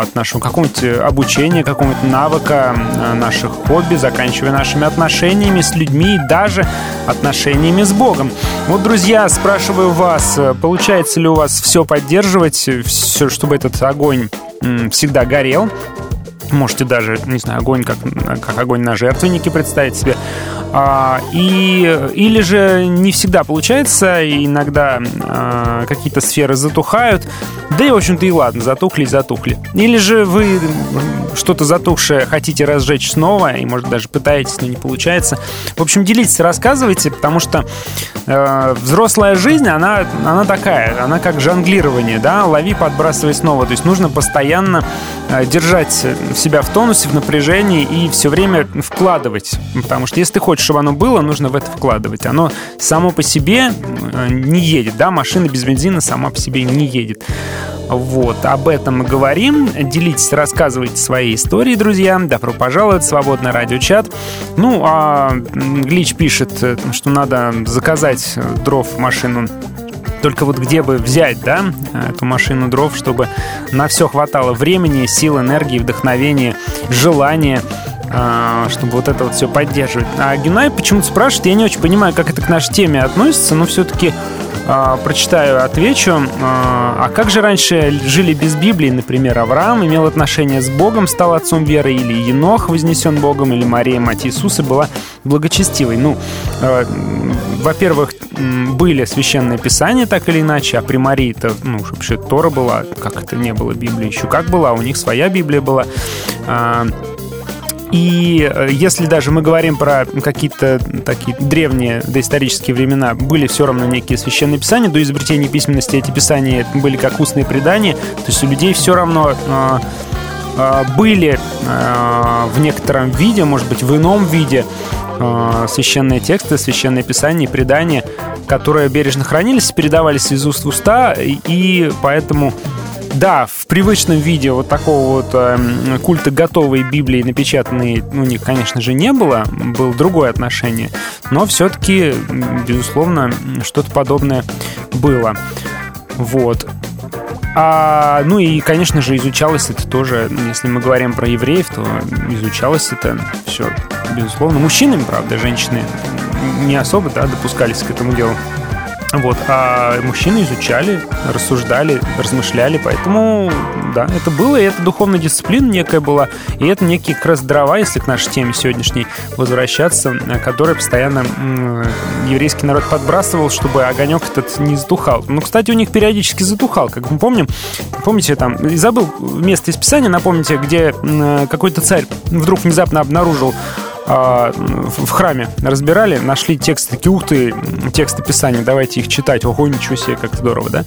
от нашего какого-нибудь обучения, какого-нибудь навыка, а, наших хобби, заканчивая нашими отношениями с людьми и даже отношениями с Богом. Вот, друзья, спрашиваю вас, э, получается ли у вас все поддерживать, все, чтобы этот огонь всегда горел? Можете даже, не знаю, огонь как, как огонь на жертвеннике представить себе. А, и, или же не всегда получается, и иногда а, какие-то сферы затухают. Да и, в общем-то, и ладно, затухли и затухли. Или же вы что-то затухшее хотите разжечь снова, и, может, даже пытаетесь, но не получается. В общем, делитесь, рассказывайте, потому что э, взрослая жизнь, она, она такая, она как жонглирование, да, лови, подбрасывай снова. То есть нужно постоянно э, держать себя в тонусе, в напряжении и все время вкладывать. Потому что если ты хочешь, чтобы оно было, нужно в это вкладывать. Оно само по себе э, не едет, да, машина без бензина сама по себе не едет. Вот, об этом мы говорим. Делитесь, рассказывайте свои истории, друзья. Добро пожаловать, свободный радиочат. Ну, а Глич пишет, э, что надо заказать дров в машину только вот где бы взять, да, эту машину дров, чтобы на все хватало времени, сил, энергии, вдохновения, желания. а, чтобы вот это вот все поддерживать. А Гюнай почему-то спрашивает, я не очень понимаю, как это к нашей теме относится, но все-таки прочитаю, отвечу. А, а как же раньше жили без Библии? Например, Авраам имел отношение с Богом, стал отцом веры, или Енох вознесен Богом, или Мария, мать Иисуса, была благочестивой. Ну, а, во-первых, были священные писания, так или иначе, а при Марии-то, ну, вообще Тора была, как это не было Библии, еще как была, у них своя Библия была. И э, если даже мы говорим про какие-то такие древние доисторические времена, были все равно некие священные писания, до изобретения письменности эти писания были как устные предания, то есть у людей все равно э, э, были в некотором виде, может быть, в ином виде священные тексты, священные писания предания, которые бережно хранились, передавались из уст в уста, и поэтому да, в привычном виде вот такого вот э, культа готовой Библии напечатанной у них, конечно же, не было. Было другое отношение. Но все-таки, безусловно, что-то подобное было. Вот. А, ну и, конечно же, изучалось это тоже, если мы говорим про евреев, то изучалось это все, безусловно, мужчинами, правда, женщины не особо да, допускались к этому делу. Вот, а мужчины изучали, рассуждали, размышляли, поэтому, да, это было, и это духовная дисциплина некая была, и это некие как раз дрова, если к нашей теме сегодняшней возвращаться, которые постоянно еврейский народ подбрасывал, чтобы огонек этот не затухал. Ну, кстати, у них периодически затухал, как мы помним. Помните, там, забыл место из Писания, напомните, где какой-то царь вдруг внезапно обнаружил в храме разбирали, нашли тексты, такие, ух ты, тексты Писания, давайте их читать, ого, ничего себе, как здорово, да?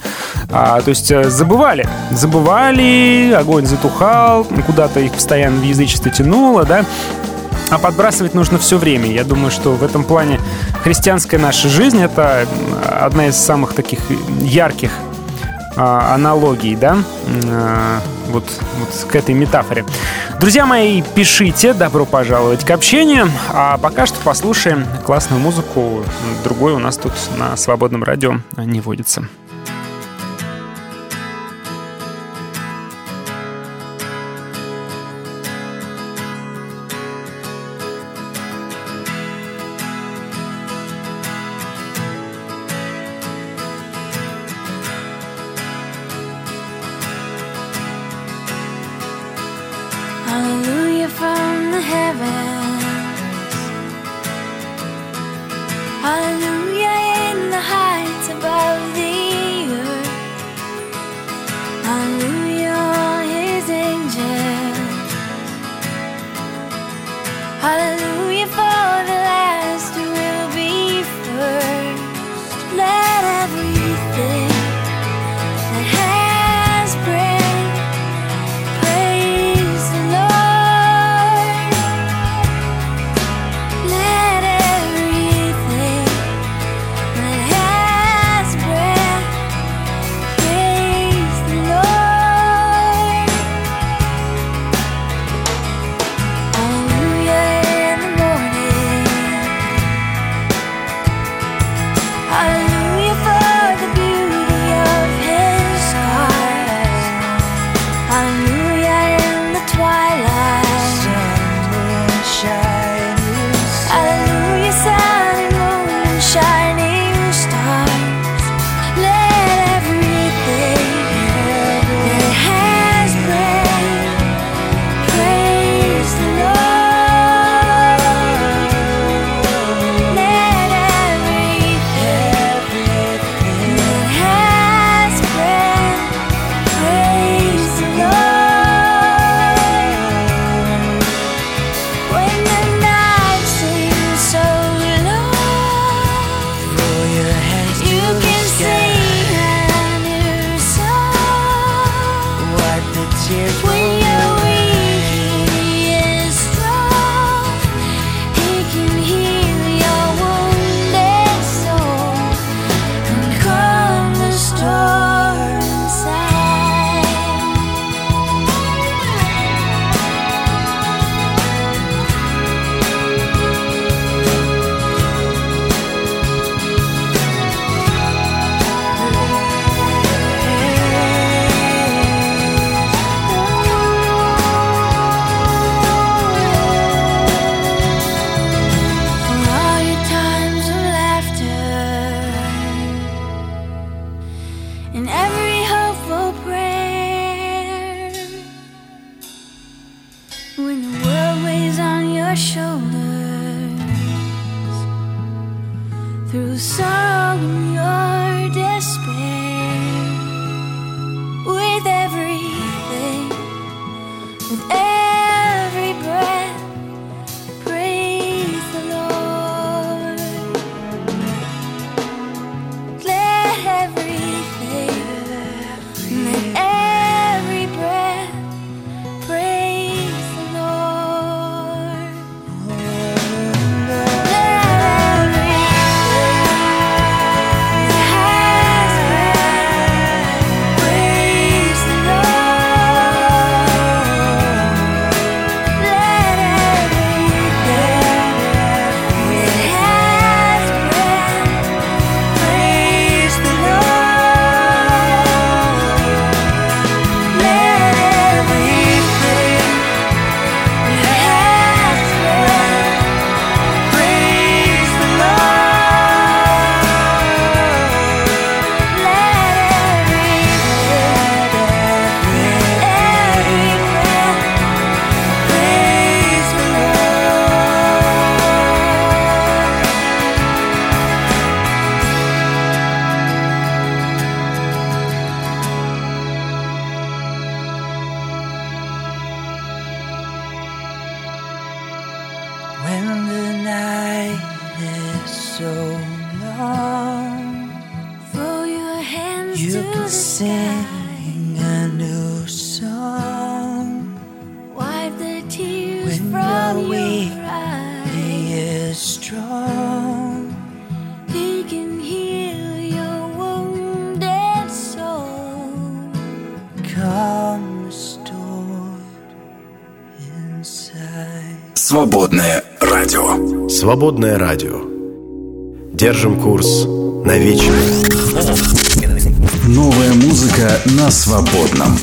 А, то есть э, забывали, забывали, огонь затухал, куда-то их постоянно в язычество тянуло, да? А подбрасывать нужно все время. Я думаю, что в этом плане христианская наша жизнь — это одна из самых таких ярких а, аналогий, да, а, вот, вот к этой метафоре. Друзья мои, пишите, добро пожаловать к общению, а пока что послушаем классную музыку. Другой у нас тут на свободном радио не водится. Свободное радио. Держим курс на вечер. Новая музыка на свободном.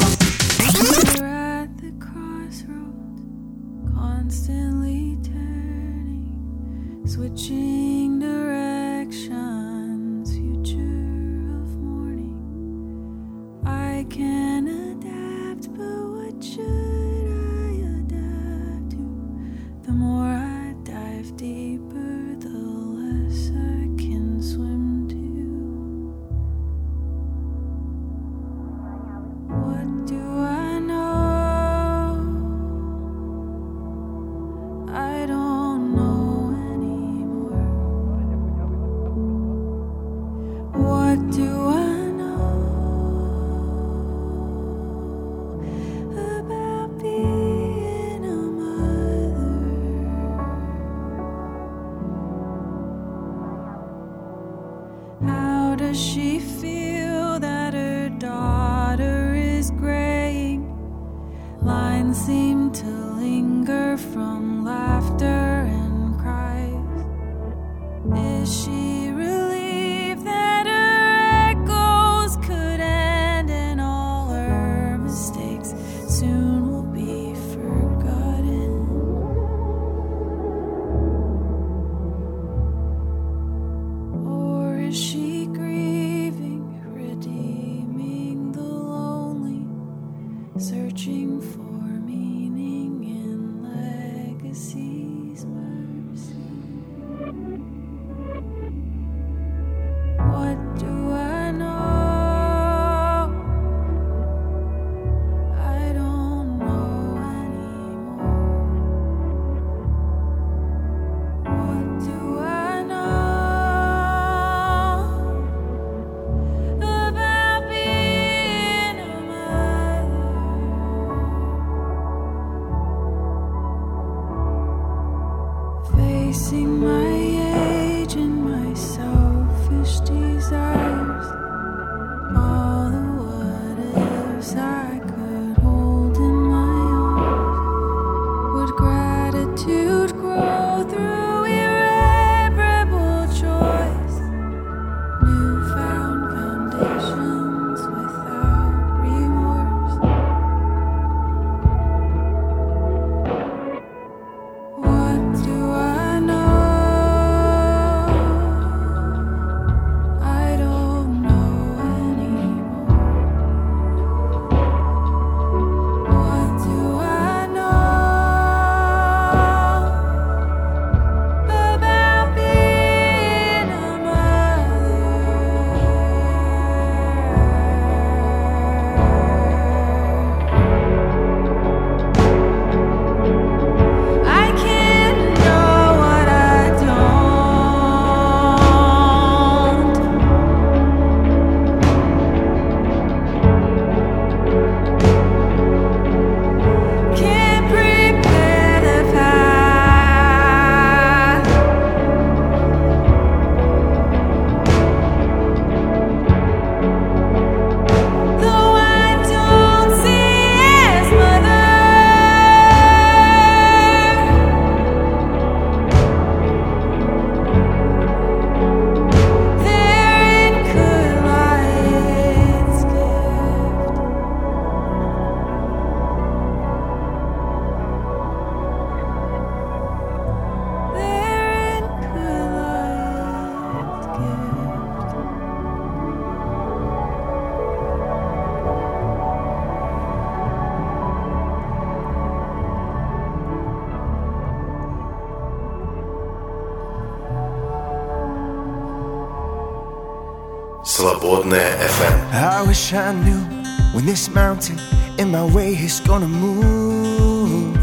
mountain and my way is gonna move.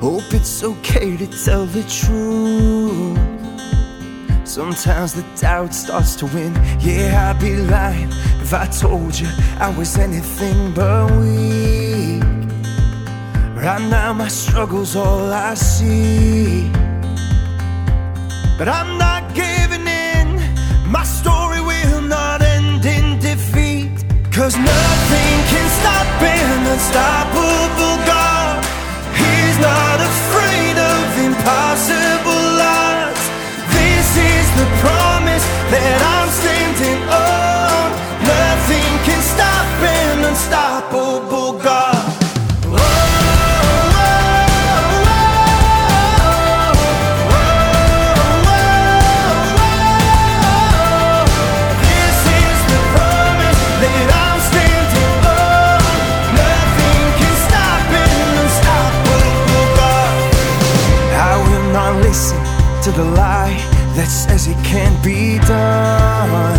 Hope it's okay to tell the truth. Sometimes the doubt starts to win. Yeah, I'd be lying if I told you I was anything but weak. Right now, my struggle's all I see. But I'm not. Cause nothing can stop an unstoppable God. He's not afraid of impossible odds. This is the promise that I'm standing on. Nothing can stop an unstoppable God. The lie that says it can't be done.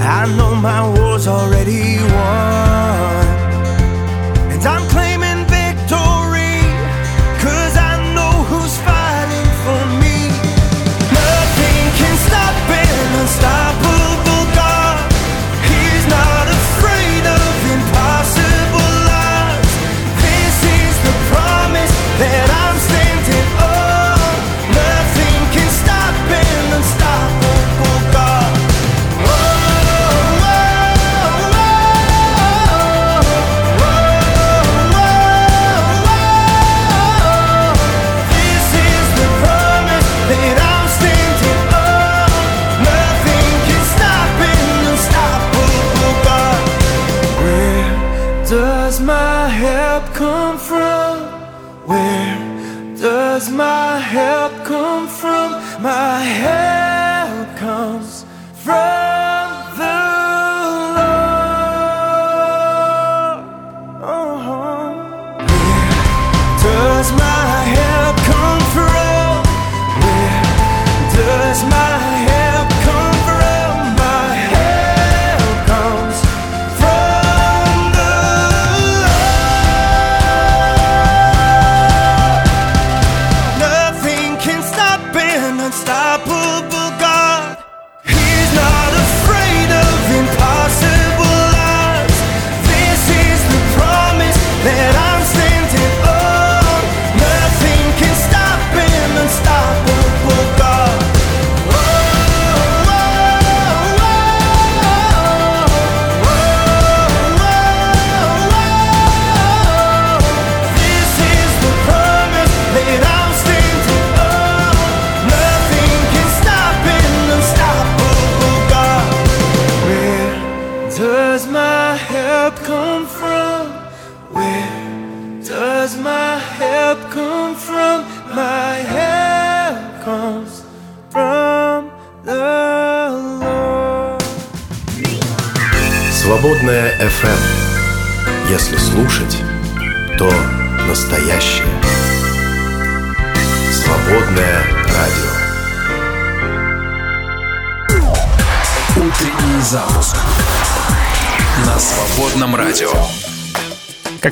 I know my war's already won.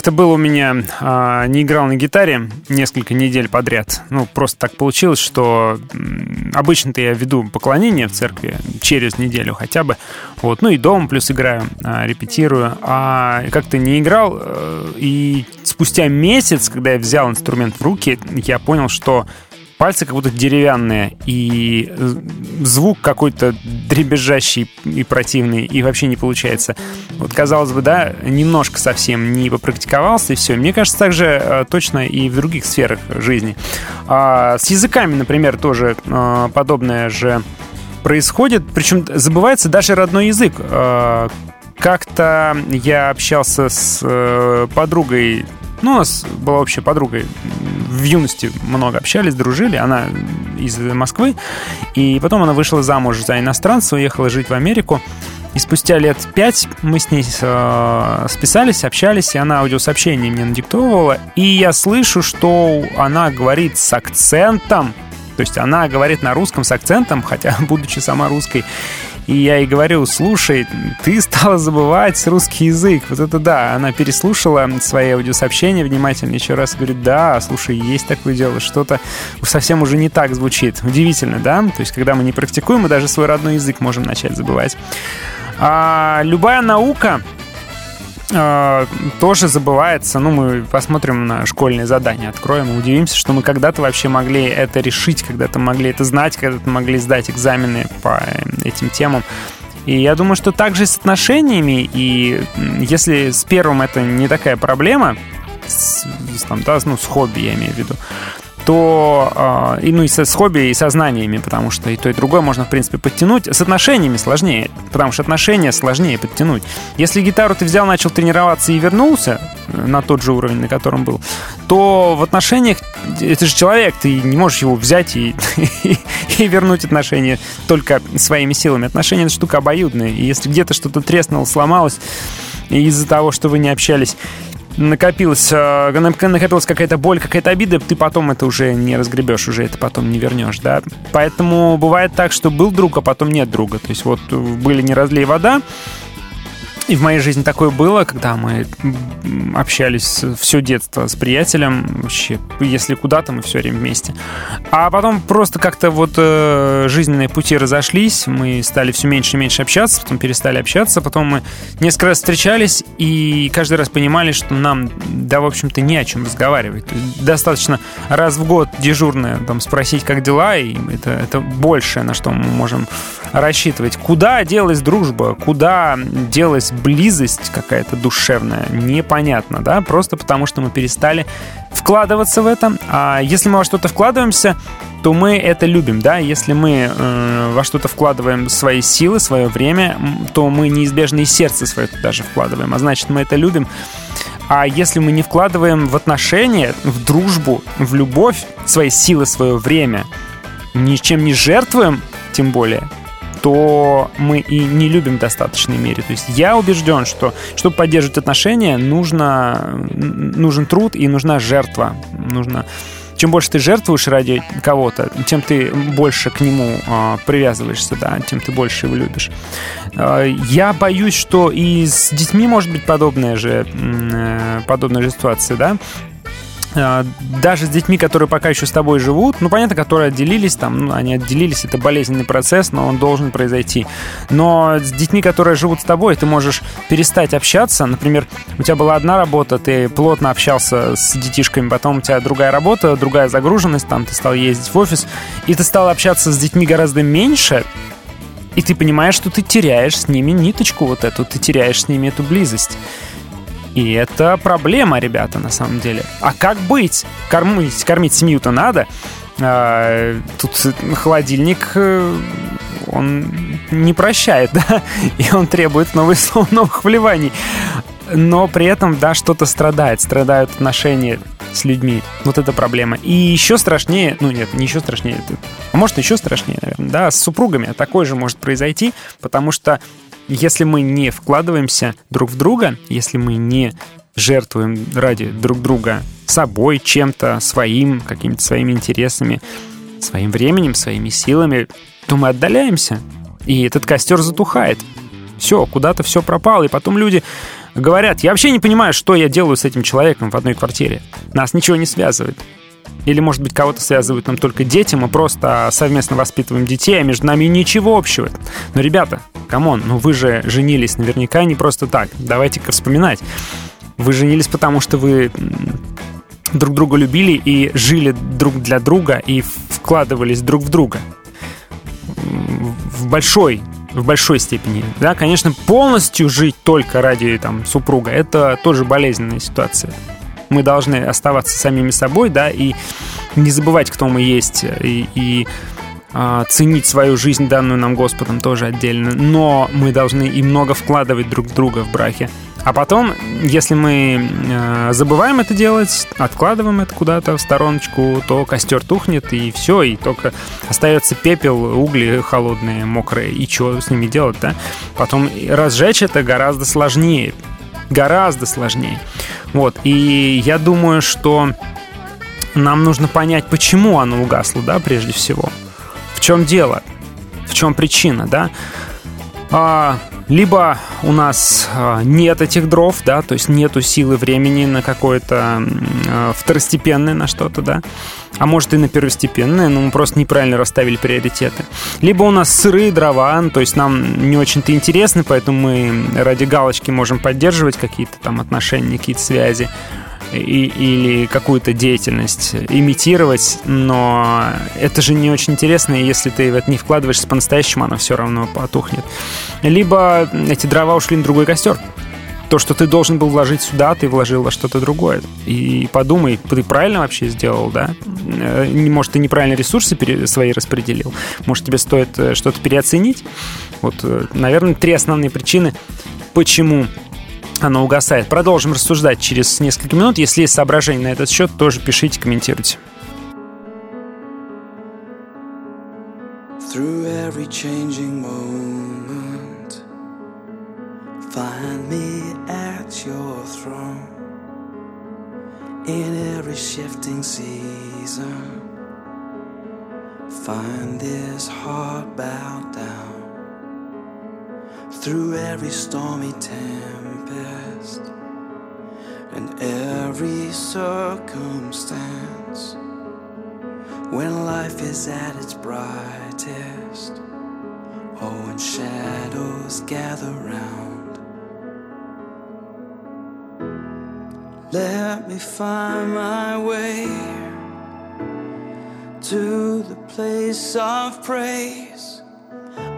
Как-то было у меня, а, не играл на гитаре несколько недель подряд. Ну, просто так получилось, что обычно-то я веду поклонение в церкви через неделю хотя бы. Вот, ну и дома плюс играю, а, репетирую. А как-то не играл, э, и спустя месяц, когда я взял инструмент в руки, я понял, что пальцы как будто деревянные, и э, звук какой-то дребезжащий и противный, и вообще не получается. Вот, казалось бы, да, немножко совсем не попрактиковался, и все. Мне кажется, так же э, точно и в других сферах жизни. А, с языками, например, тоже э, подобное же происходит, причем забывается даже родной язык. Как-то я общался с подругой ну, у нас была общая подруга. В юности много общались, дружили. Она из Москвы. И потом она вышла замуж за иностранца, уехала жить в Америку. И спустя лет пять мы с ней э, списались, общались, и она аудиосообщение мне надиктовывала. И я слышу, что она говорит с акцентом. То есть она говорит на русском с акцентом, хотя будучи сама русской. И я ей говорю, слушай, ты стала забывать русский язык. Вот это да. Она переслушала свои аудиосообщения внимательно еще раз говорит, да, слушай, есть такое дело, что-то совсем уже не так звучит. Удивительно, да? То есть, когда мы не практикуем, мы даже свой родной язык можем начать забывать. А любая наука, э, тоже забывается. Ну, мы посмотрим на школьные задания, откроем удивимся, что мы когда-то вообще могли это решить, когда-то могли это знать, когда-то могли сдать экзамены по этим темам. И я думаю, что также с отношениями, и если с первым это не такая проблема, с, там, да, ну, с хобби я имею в виду, то э, и, ну, и с хобби, и со знаниями, потому что и то, и другое можно, в принципе, подтянуть. С отношениями сложнее, потому что отношения сложнее подтянуть. Если гитару ты взял, начал тренироваться и вернулся э, на тот же уровень, на котором был, то в отношениях это же человек, ты не можешь его взять и, и вернуть отношения только своими силами. Отношения — это штука обоюдная, и если где-то что-то треснуло, сломалось из-за того, что вы не общались, накопилась, э, накопилась какая-то боль, какая-то обида, ты потом это уже не разгребешь, уже это потом не вернешь, да. Поэтому бывает так, что был друг, а потом нет друга. То есть вот были не разлей вода, и в моей жизни такое было, когда мы общались все детство с приятелем, вообще, если куда-то, мы все время вместе. А потом просто как-то вот э, жизненные пути разошлись, мы стали все меньше и меньше общаться, потом перестали общаться, потом мы несколько раз встречались и каждый раз понимали, что нам, да, в общем-то, не о чем разговаривать. достаточно раз в год дежурно там спросить, как дела, и это, это большее, на что мы можем рассчитывать. Куда делась дружба, куда делась близость какая-то душевная, непонятно, да, просто потому что мы перестали вкладываться в это. А если мы во что-то вкладываемся, то мы это любим, да. Если мы э, во что-то вкладываем свои силы, свое время, то мы неизбежно и сердце свое туда же вкладываем, а значит, мы это любим. А если мы не вкладываем в отношения, в дружбу, в любовь свои силы, свое время, ничем не жертвуем, тем более, то мы и не любим в достаточной мере. То есть я убежден, что чтобы поддерживать отношения, нужно, нужен труд и нужна жертва. Нужно чем больше ты жертвуешь ради кого-то, тем ты больше к нему э, привязываешься, да, тем ты больше его любишь. Э, я боюсь, что и с детьми может быть подобная же, э, подобная же ситуация, да. А, даже с детьми, которые пока еще с тобой живут, ну, понятно, которые отделились, там, ну, они отделились, это болезненный процесс, но он должен произойти. Но с детьми, которые живут с тобой, ты можешь перестать общаться. Например, у тебя была одна работа, ты плотно общался с детишками, потом у тебя другая работа, другая загруженность, там ты стал ездить в офис, и ты стал общаться с детьми гораздо меньше, и ты понимаешь, что ты теряешь с ними ниточку вот эту, ты теряешь с ними эту близость. И это проблема, ребята, на самом деле. А как быть? Кормить, кормить семью-то надо. А, тут холодильник, э, он не прощает, да, и он требует новых, новых вливаний. Но при этом, да, что-то страдает, страдают отношения с людьми. Вот это проблема. И еще страшнее, ну нет, не еще страшнее, а может еще страшнее, наверное, да, с супругами такое же может произойти, потому что если мы не вкладываемся друг в друга, если мы не жертвуем ради друг друга собой, чем-то своим, какими-то своими интересами, своим временем, своими силами, то мы отдаляемся, и этот костер затухает. Все, куда-то все пропало, и потом люди говорят, я вообще не понимаю, что я делаю с этим человеком в одной квартире. Нас ничего не связывает. Или, может быть, кого-то связывают нам только дети, мы просто совместно воспитываем детей, а между нами ничего общего. Но, ребята, come on, ну вы же женились наверняка не просто так. Давайте-ка вспоминать. Вы женились потому, что вы друг друга любили и жили друг для друга и вкладывались друг в друга. В большой в большой степени. Да, конечно, полностью жить только ради там, супруга, это тоже болезненная ситуация мы должны оставаться самими собой, да, и не забывать, кто мы есть, и, и а, ценить свою жизнь, данную нам Господом, тоже отдельно. Но мы должны и много вкладывать друг в друга в браке. А потом, если мы э, забываем это делать, откладываем это куда-то в стороночку, то костер тухнет, и все, и только остается пепел, угли холодные, мокрые, и что с ними делать, да? Потом разжечь это гораздо сложнее, гораздо сложнее. Вот, и я думаю, что нам нужно понять, почему оно угасло, да, прежде всего. В чем дело? В чем причина, да? А, либо у нас а, нет этих дров, да, то есть нету силы времени на какое-то а, второстепенное, на что-то, да, а может и на первостепенное, но мы просто неправильно расставили приоритеты. Либо у нас сырые дрова, то есть нам не очень-то интересны, поэтому мы ради галочки можем поддерживать какие-то там отношения, какие-то связи и, или какую-то деятельность имитировать, но это же не очень интересно, и если ты в это не вкладываешься по-настоящему, оно все равно потухнет. Либо эти дрова ушли на другой костер. То, что ты должен был вложить сюда, ты вложил во что-то другое. И подумай, ты правильно вообще сделал, да? Э, может, ты неправильно ресурсы свои распределил? Может, тебе стоит э, что-то переоценить? Вот, э, наверное, три основные причины, почему оно угасает. Продолжим рассуждать через несколько минут. Если есть соображения на этот счет, тоже пишите, комментируйте. Through every changing moment, find me at your throne. In every shifting season, find this heart bowed down. Through every stormy tempest tempest and every circumstance. When life is at its brightest, oh, when shadows gather round, let me find my way to the place of praise.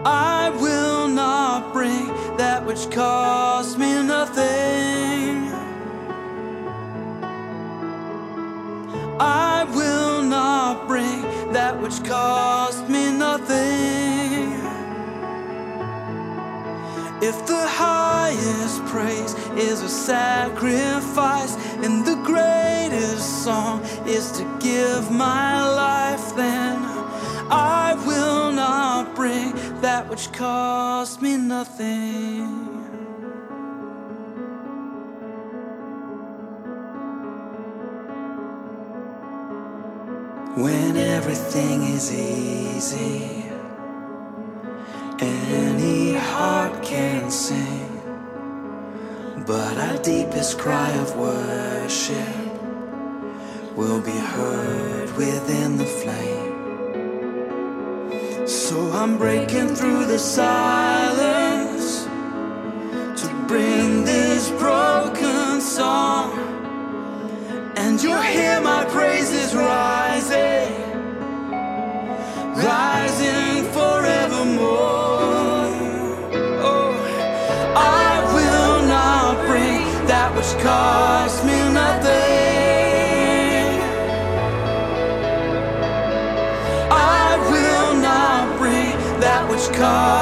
I will not bring that which cost me nothing. I will not bring that which cost me nothing. If the highest praise is a sacrifice, and the greatest song is to give my life, then I will not bring that which cost me nothing. When everything is easy, any heart can sing. But our deepest cry of worship will be heard within the flame. So I'm breaking through the silence to bring this broken song. And you'll hear my praises rising, rising forevermore. Oh, I will not bring that which cost me God.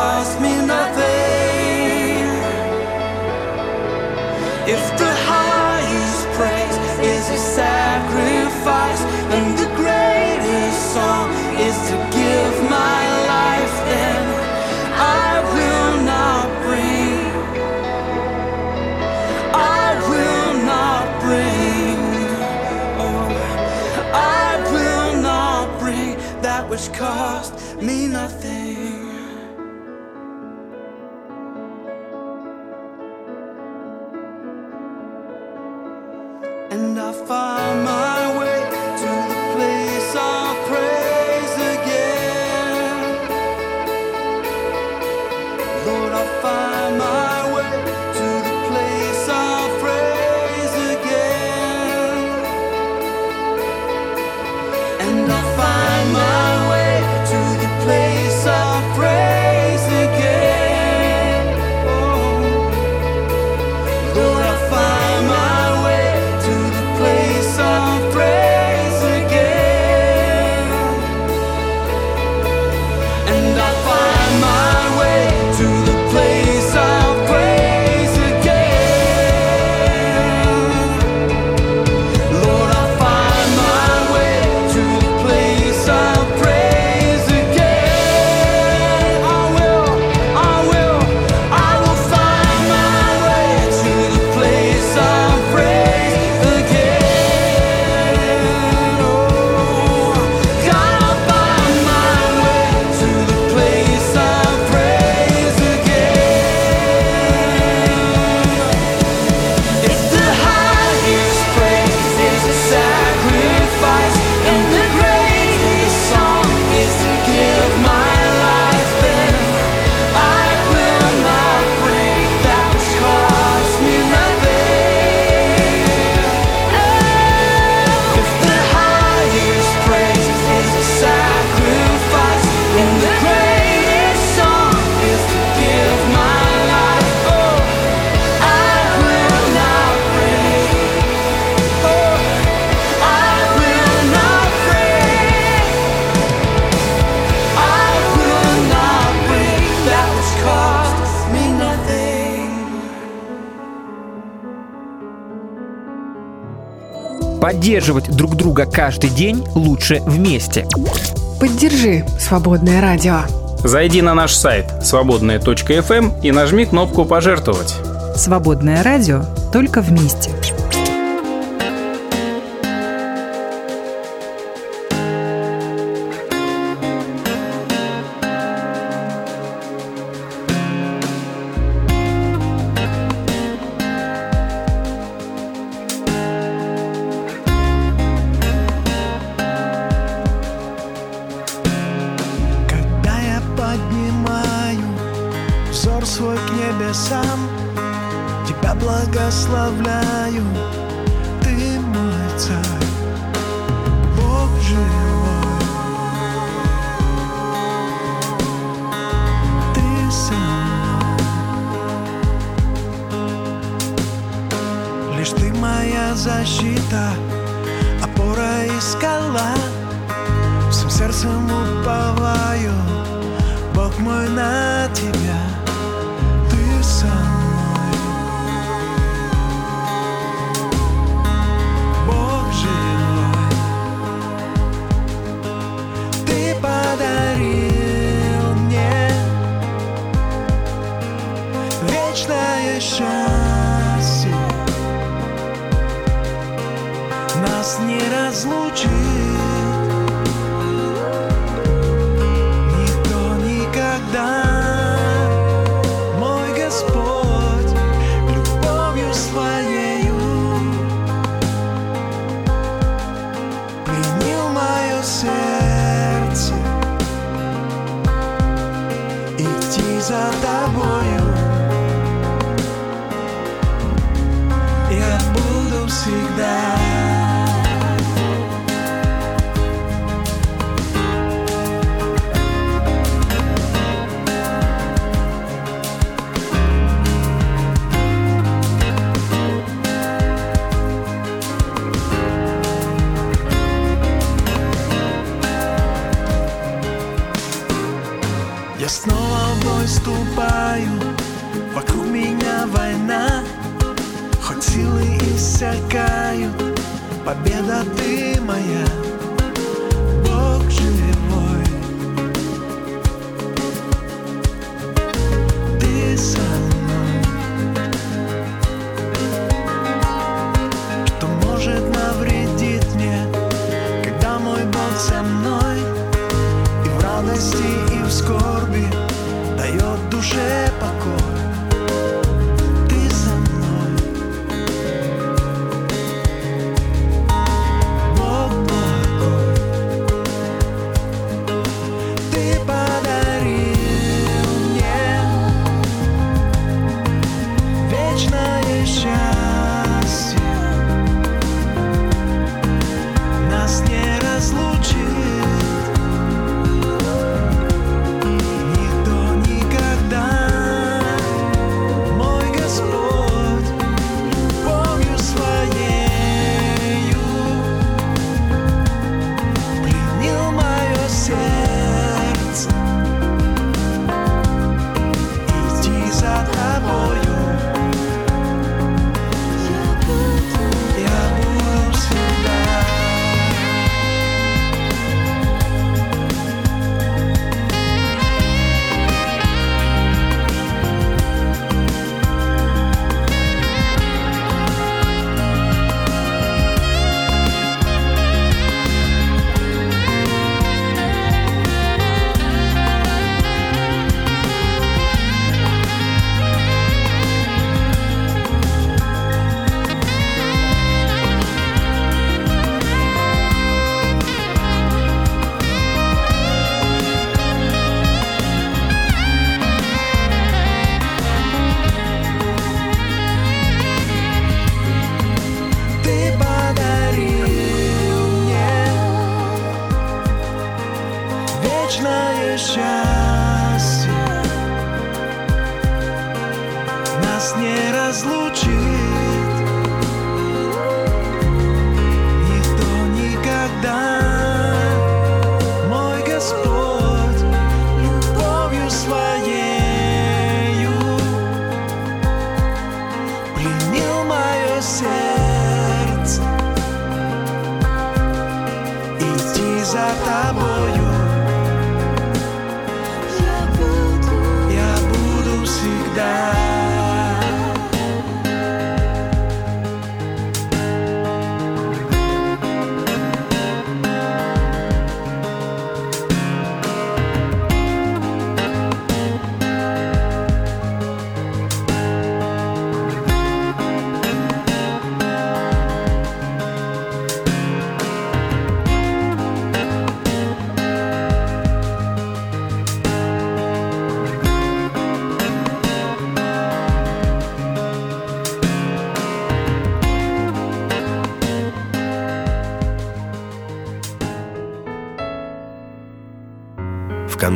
Поддерживать друг друга каждый день лучше вместе. Поддержи «Свободное радио». Зайди на наш сайт свободная.фм и нажми кнопку «Пожертвовать». «Свободное радио» только вместе. Благословляю, Ты мой царь, Бог живой. Ты со мной. Лишь Ты моя защита, опора и скала, Всем сердцем уповаю, Бог мой на Тебя, счастье, нас не разлучит. Победа ты моя,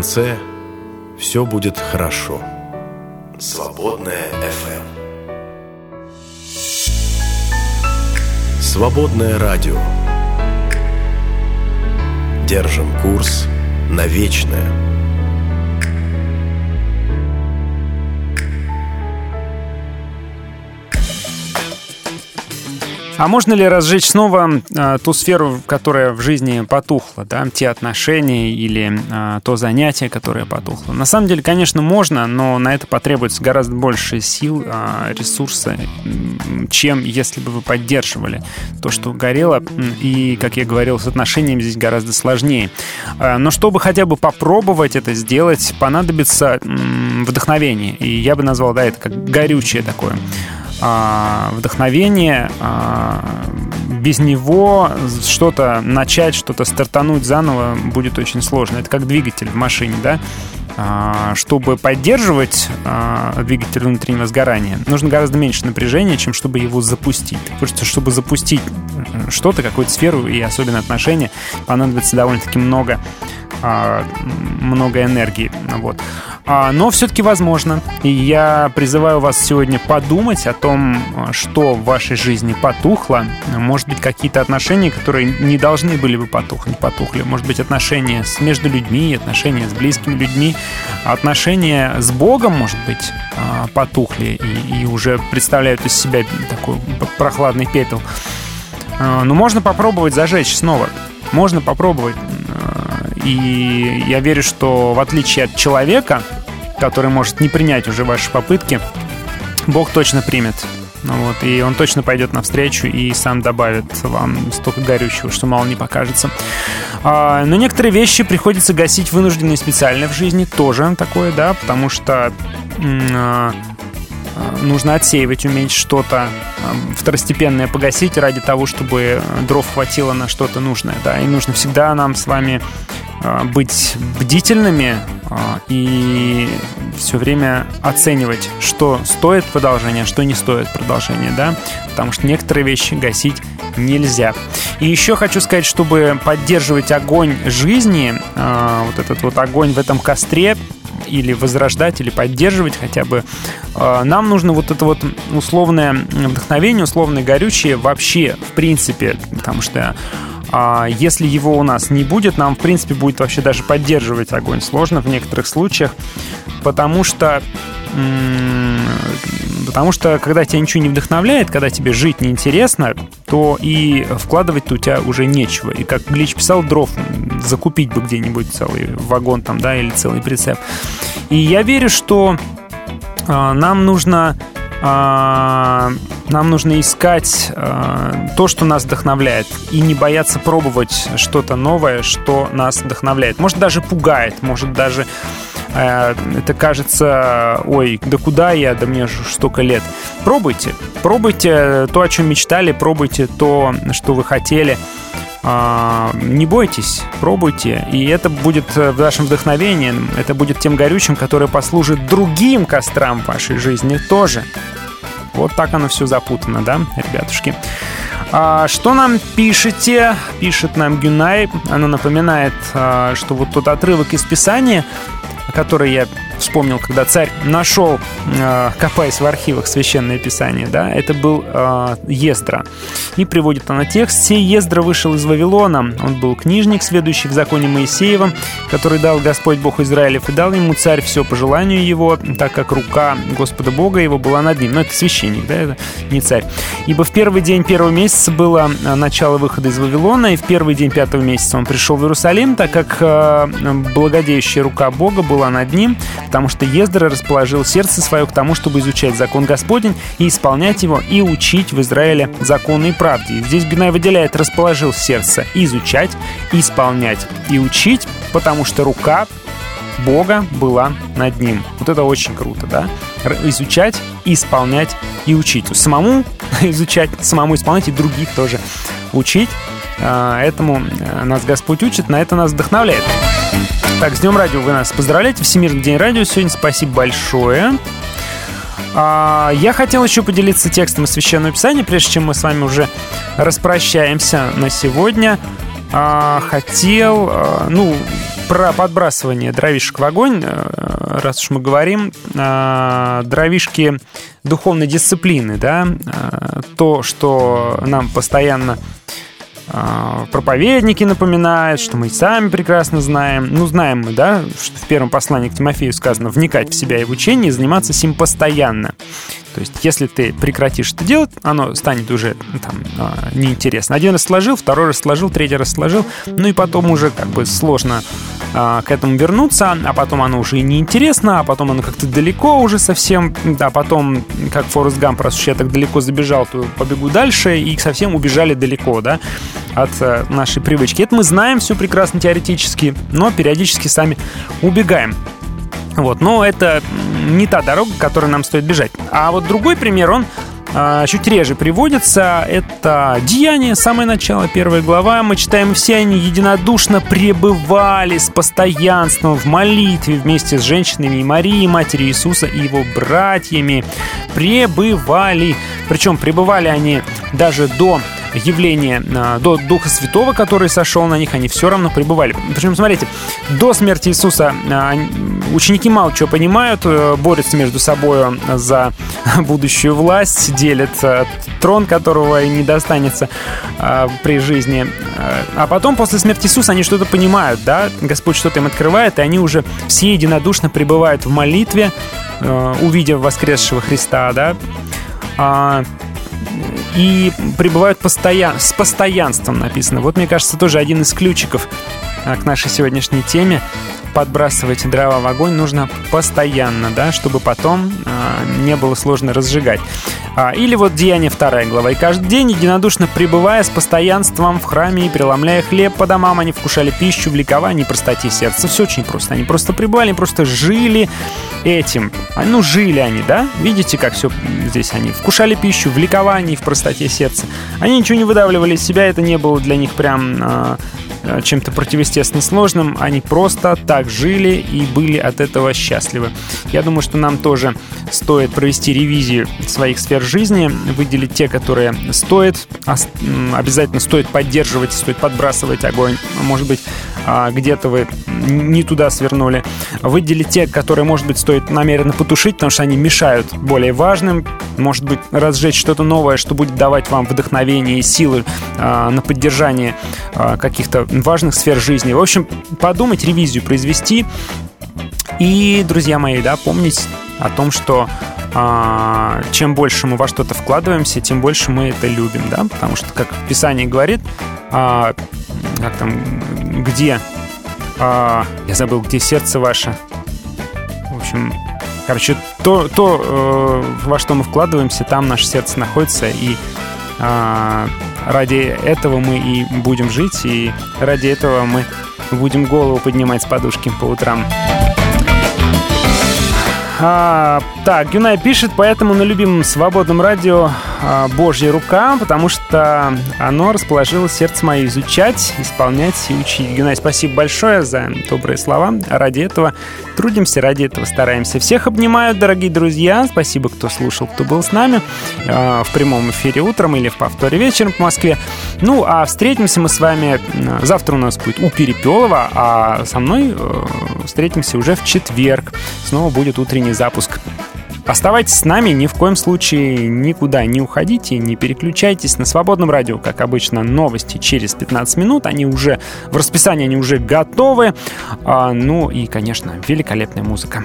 конце все будет хорошо. Свободная FM. Свободное радио. Держим курс на вечное. А можно ли разжечь снова э, ту сферу, которая в жизни потухла, да, те отношения или э, то занятие, которое потухло? На самом деле, конечно, можно, но на это потребуется гораздо больше сил, э, ресурса, чем если бы вы поддерживали то, что горело. И, как я говорил, с отношениями здесь гораздо сложнее. Э, но чтобы хотя бы попробовать это сделать, понадобится э, вдохновение. И я бы назвал, да, это как горючее такое а, вдохновение. А, без него что-то начать, что-то стартануть заново будет очень сложно. Это как двигатель в машине, да? А, чтобы поддерживать двигатель внутреннего сгорания, нужно гораздо меньше напряжения, чем чтобы его запустить. Потому что, чтобы запустить что-то, какую-то сферу и особенно отношения, понадобится довольно-таки много много энергии. Вот. А, но все-таки возможно. И я призываю вас сегодня подумать о том, что в вашей жизни потухло. Может быть, какие-то отношения, которые не должны были бы потухнуть, потухли. Может быть, отношения с, между людьми, отношения с близкими людьми, отношения с Богом, может быть, а, потухли и, и уже представляют из себя такой прохладный пепел. А, но можно попробовать зажечь снова. Можно попробовать и я верю, что в отличие от человека, который может не принять уже ваши попытки, Бог точно примет. Ну вот, и он точно пойдет навстречу и сам добавит вам столько горючего, что мало не покажется. А, но некоторые вещи приходится гасить вынужденно и специально в жизни, тоже такое, да, потому что а, нужно отсеивать, уметь что-то второстепенное погасить ради того, чтобы дров хватило на что-то нужное, да, и нужно всегда нам с вами быть бдительными и все время оценивать, что стоит продолжение, что не стоит продолжения, да, потому что некоторые вещи гасить нельзя. И еще хочу сказать, чтобы поддерживать огонь жизни, вот этот вот огонь в этом костре, или возрождать, или поддерживать хотя бы, нам нужно вот это вот условное вдохновение, условное горючее вообще, в принципе, потому что а если его у нас не будет, нам, в принципе, будет вообще даже поддерживать огонь сложно в некоторых случаях, потому что Потому что, когда тебя ничего не вдохновляет, когда тебе жить неинтересно, то и вкладывать-то у тебя уже нечего. И как Глич писал, дров закупить бы где-нибудь целый вагон там, да, или целый прицеп. И я верю, что э, нам нужно а, нам нужно искать а, то, что нас вдохновляет, и не бояться пробовать что-то новое, что нас вдохновляет. Может, даже пугает, может, даже э, это кажется, ой, да куда я, да мне же столько лет. Пробуйте, пробуйте то, о чем мечтали, пробуйте то, что вы хотели. А, не бойтесь, пробуйте, и это будет э, вашим вдохновением, это будет тем горючим, которое послужит другим кострам в вашей жизни тоже. Вот так оно все запутано, да, ребятушки? А, что нам пишете? Пишет нам Гюнай. Она напоминает, а, что вот тот отрывок из Писания, который я вспомнил, когда царь нашел, э, копаясь в архивах Священное Писание, да, это был э, Ездра. И приводит она текст. «Сей Ездра вышел из Вавилона. Он был книжник, следующий в законе Моисеева, который дал Господь Бог Израилев, и дал ему царь все по желанию его, так как рука Господа Бога его была над ним». Но это священник, да, это не царь. «Ибо в первый день первого месяца было э, начало выхода из Вавилона, и в первый день пятого месяца он пришел в Иерусалим, так как благодеющая рука Бога была над ним, потому что Ездра расположил сердце свое к тому, чтобы изучать закон Господень и исполнять его, и учить в Израиле законы и правде. И здесь Генай выделяет «расположил сердце» изучать, исполнять и учить, потому что рука Бога была над ним. Вот это очень круто, да? Изучать, исполнять и учить. Самому изучать, самому исполнять и других тоже учить. А, этому э, нас Господь учит, на это нас вдохновляет. Так, с Днем Радио вы нас поздравляете. Всемирный день радио сегодня. Спасибо большое. А, я хотел еще поделиться текстом из Священного Писания, прежде чем мы с вами уже распрощаемся на сегодня. А, хотел, ну, про подбрасывание дровишек в огонь, э, раз уж мы говорим, дровишки духовной дисциплины, да, э, то, что нам постоянно проповедники напоминают, что мы сами прекрасно знаем. Ну, знаем мы, да, что в первом послании к Тимофею сказано вникать в себя и в учение и заниматься сим постоянно. То есть, если ты прекратишь это делать, оно станет уже ну, там а, неинтересно. Один раз сложил, второй раз сложил, третий раз сложил, ну и потом уже как бы сложно а, к этому вернуться, а потом оно уже и неинтересно, а потом оно как-то далеко уже совсем, да, потом, как Форест Гамп, раз уж я так далеко забежал, то побегу дальше, и совсем убежали далеко, да, от а, нашей привычки. Это мы знаем все прекрасно теоретически, но периодически сами убегаем. Вот, но это не та дорога, которой нам стоит бежать. А вот другой пример, он а, чуть реже приводится. Это «Деяние», самое начало, первая глава. Мы читаем, все они единодушно пребывали с постоянством в молитве вместе с женщинами и Марией, матерью Иисуса и его братьями. Пребывали. Причем пребывали они даже до явления а, до Духа Святого, который сошел на них, они все равно пребывали. Причем, смотрите, до смерти Иисуса а, ученики мало чего понимают, э, борются между собой за будущую власть, делят э, трон, которого и не достанется а, при жизни. А потом, после смерти Иисуса, они что-то понимают, да, Господь что-то им открывает, и они уже все единодушно пребывают в молитве, э, увидев воскресшего Христа, да, и пребывают постоян... с постоянством написано. Вот, мне кажется, тоже один из ключиков а, к нашей сегодняшней теме подбрасывать дрова в огонь нужно постоянно, да, чтобы потом э, не было сложно разжигать. А, или вот Деяние 2 глава. «И каждый день, единодушно пребывая с постоянством в храме и преломляя хлеб по домам, они вкушали пищу в ликовании и простоте сердца». Все очень просто. Они просто пребывали, просто жили этим. А, ну, жили они, да? Видите, как все здесь они вкушали пищу в ликовании, в простоте сердца. Они ничего не выдавливали из себя, это не было для них прям Э, чем-то противоестественно сложным, они просто так жили и были от этого счастливы. Я думаю, что нам тоже стоит провести ревизию своих сфер жизни, выделить те, которые стоит, обязательно стоит поддерживать, стоит подбрасывать огонь. Может быть, а, где-то вы не туда свернули. Выделить те, которые, может быть, стоит намеренно потушить, потому что они мешают более важным. Может быть, разжечь что-то новое, что будет давать вам вдохновение и силы а, на поддержание а, каких-то важных сфер жизни. В общем, подумать, ревизию произвести. И, друзья мои, да, помнить о том, что а, чем больше мы во что-то вкладываемся, тем больше мы это любим, да, потому что, как Писание говорит, а, как там, где, а, я забыл, где сердце ваше, в общем, короче, то, то э, во что мы вкладываемся, там наше сердце находится, и а, ради этого мы и будем жить, и ради этого мы будем голову поднимать с подушки по утрам. А, так, Юнай пишет, поэтому на любимом свободном радио Божья рука, потому что оно расположило сердце мое изучать, исполнять и учить. Юнай, спасибо большое за добрые слова. Ради этого трудимся, ради этого стараемся. Всех обнимаю, дорогие друзья. Спасибо, кто слушал, кто был с нами а, в прямом эфире утром или в повторе вечером по Москве. Ну, а встретимся мы с вами завтра у нас будет у Перепелова, а со мной э, встретимся уже в четверг. Снова будет утренний запуск. Оставайтесь с нами, ни в коем случае никуда не уходите, не переключайтесь. На свободном радио, как обычно, новости через 15 минут. Они уже в расписании, они уже готовы. А, ну и, конечно, великолепная музыка.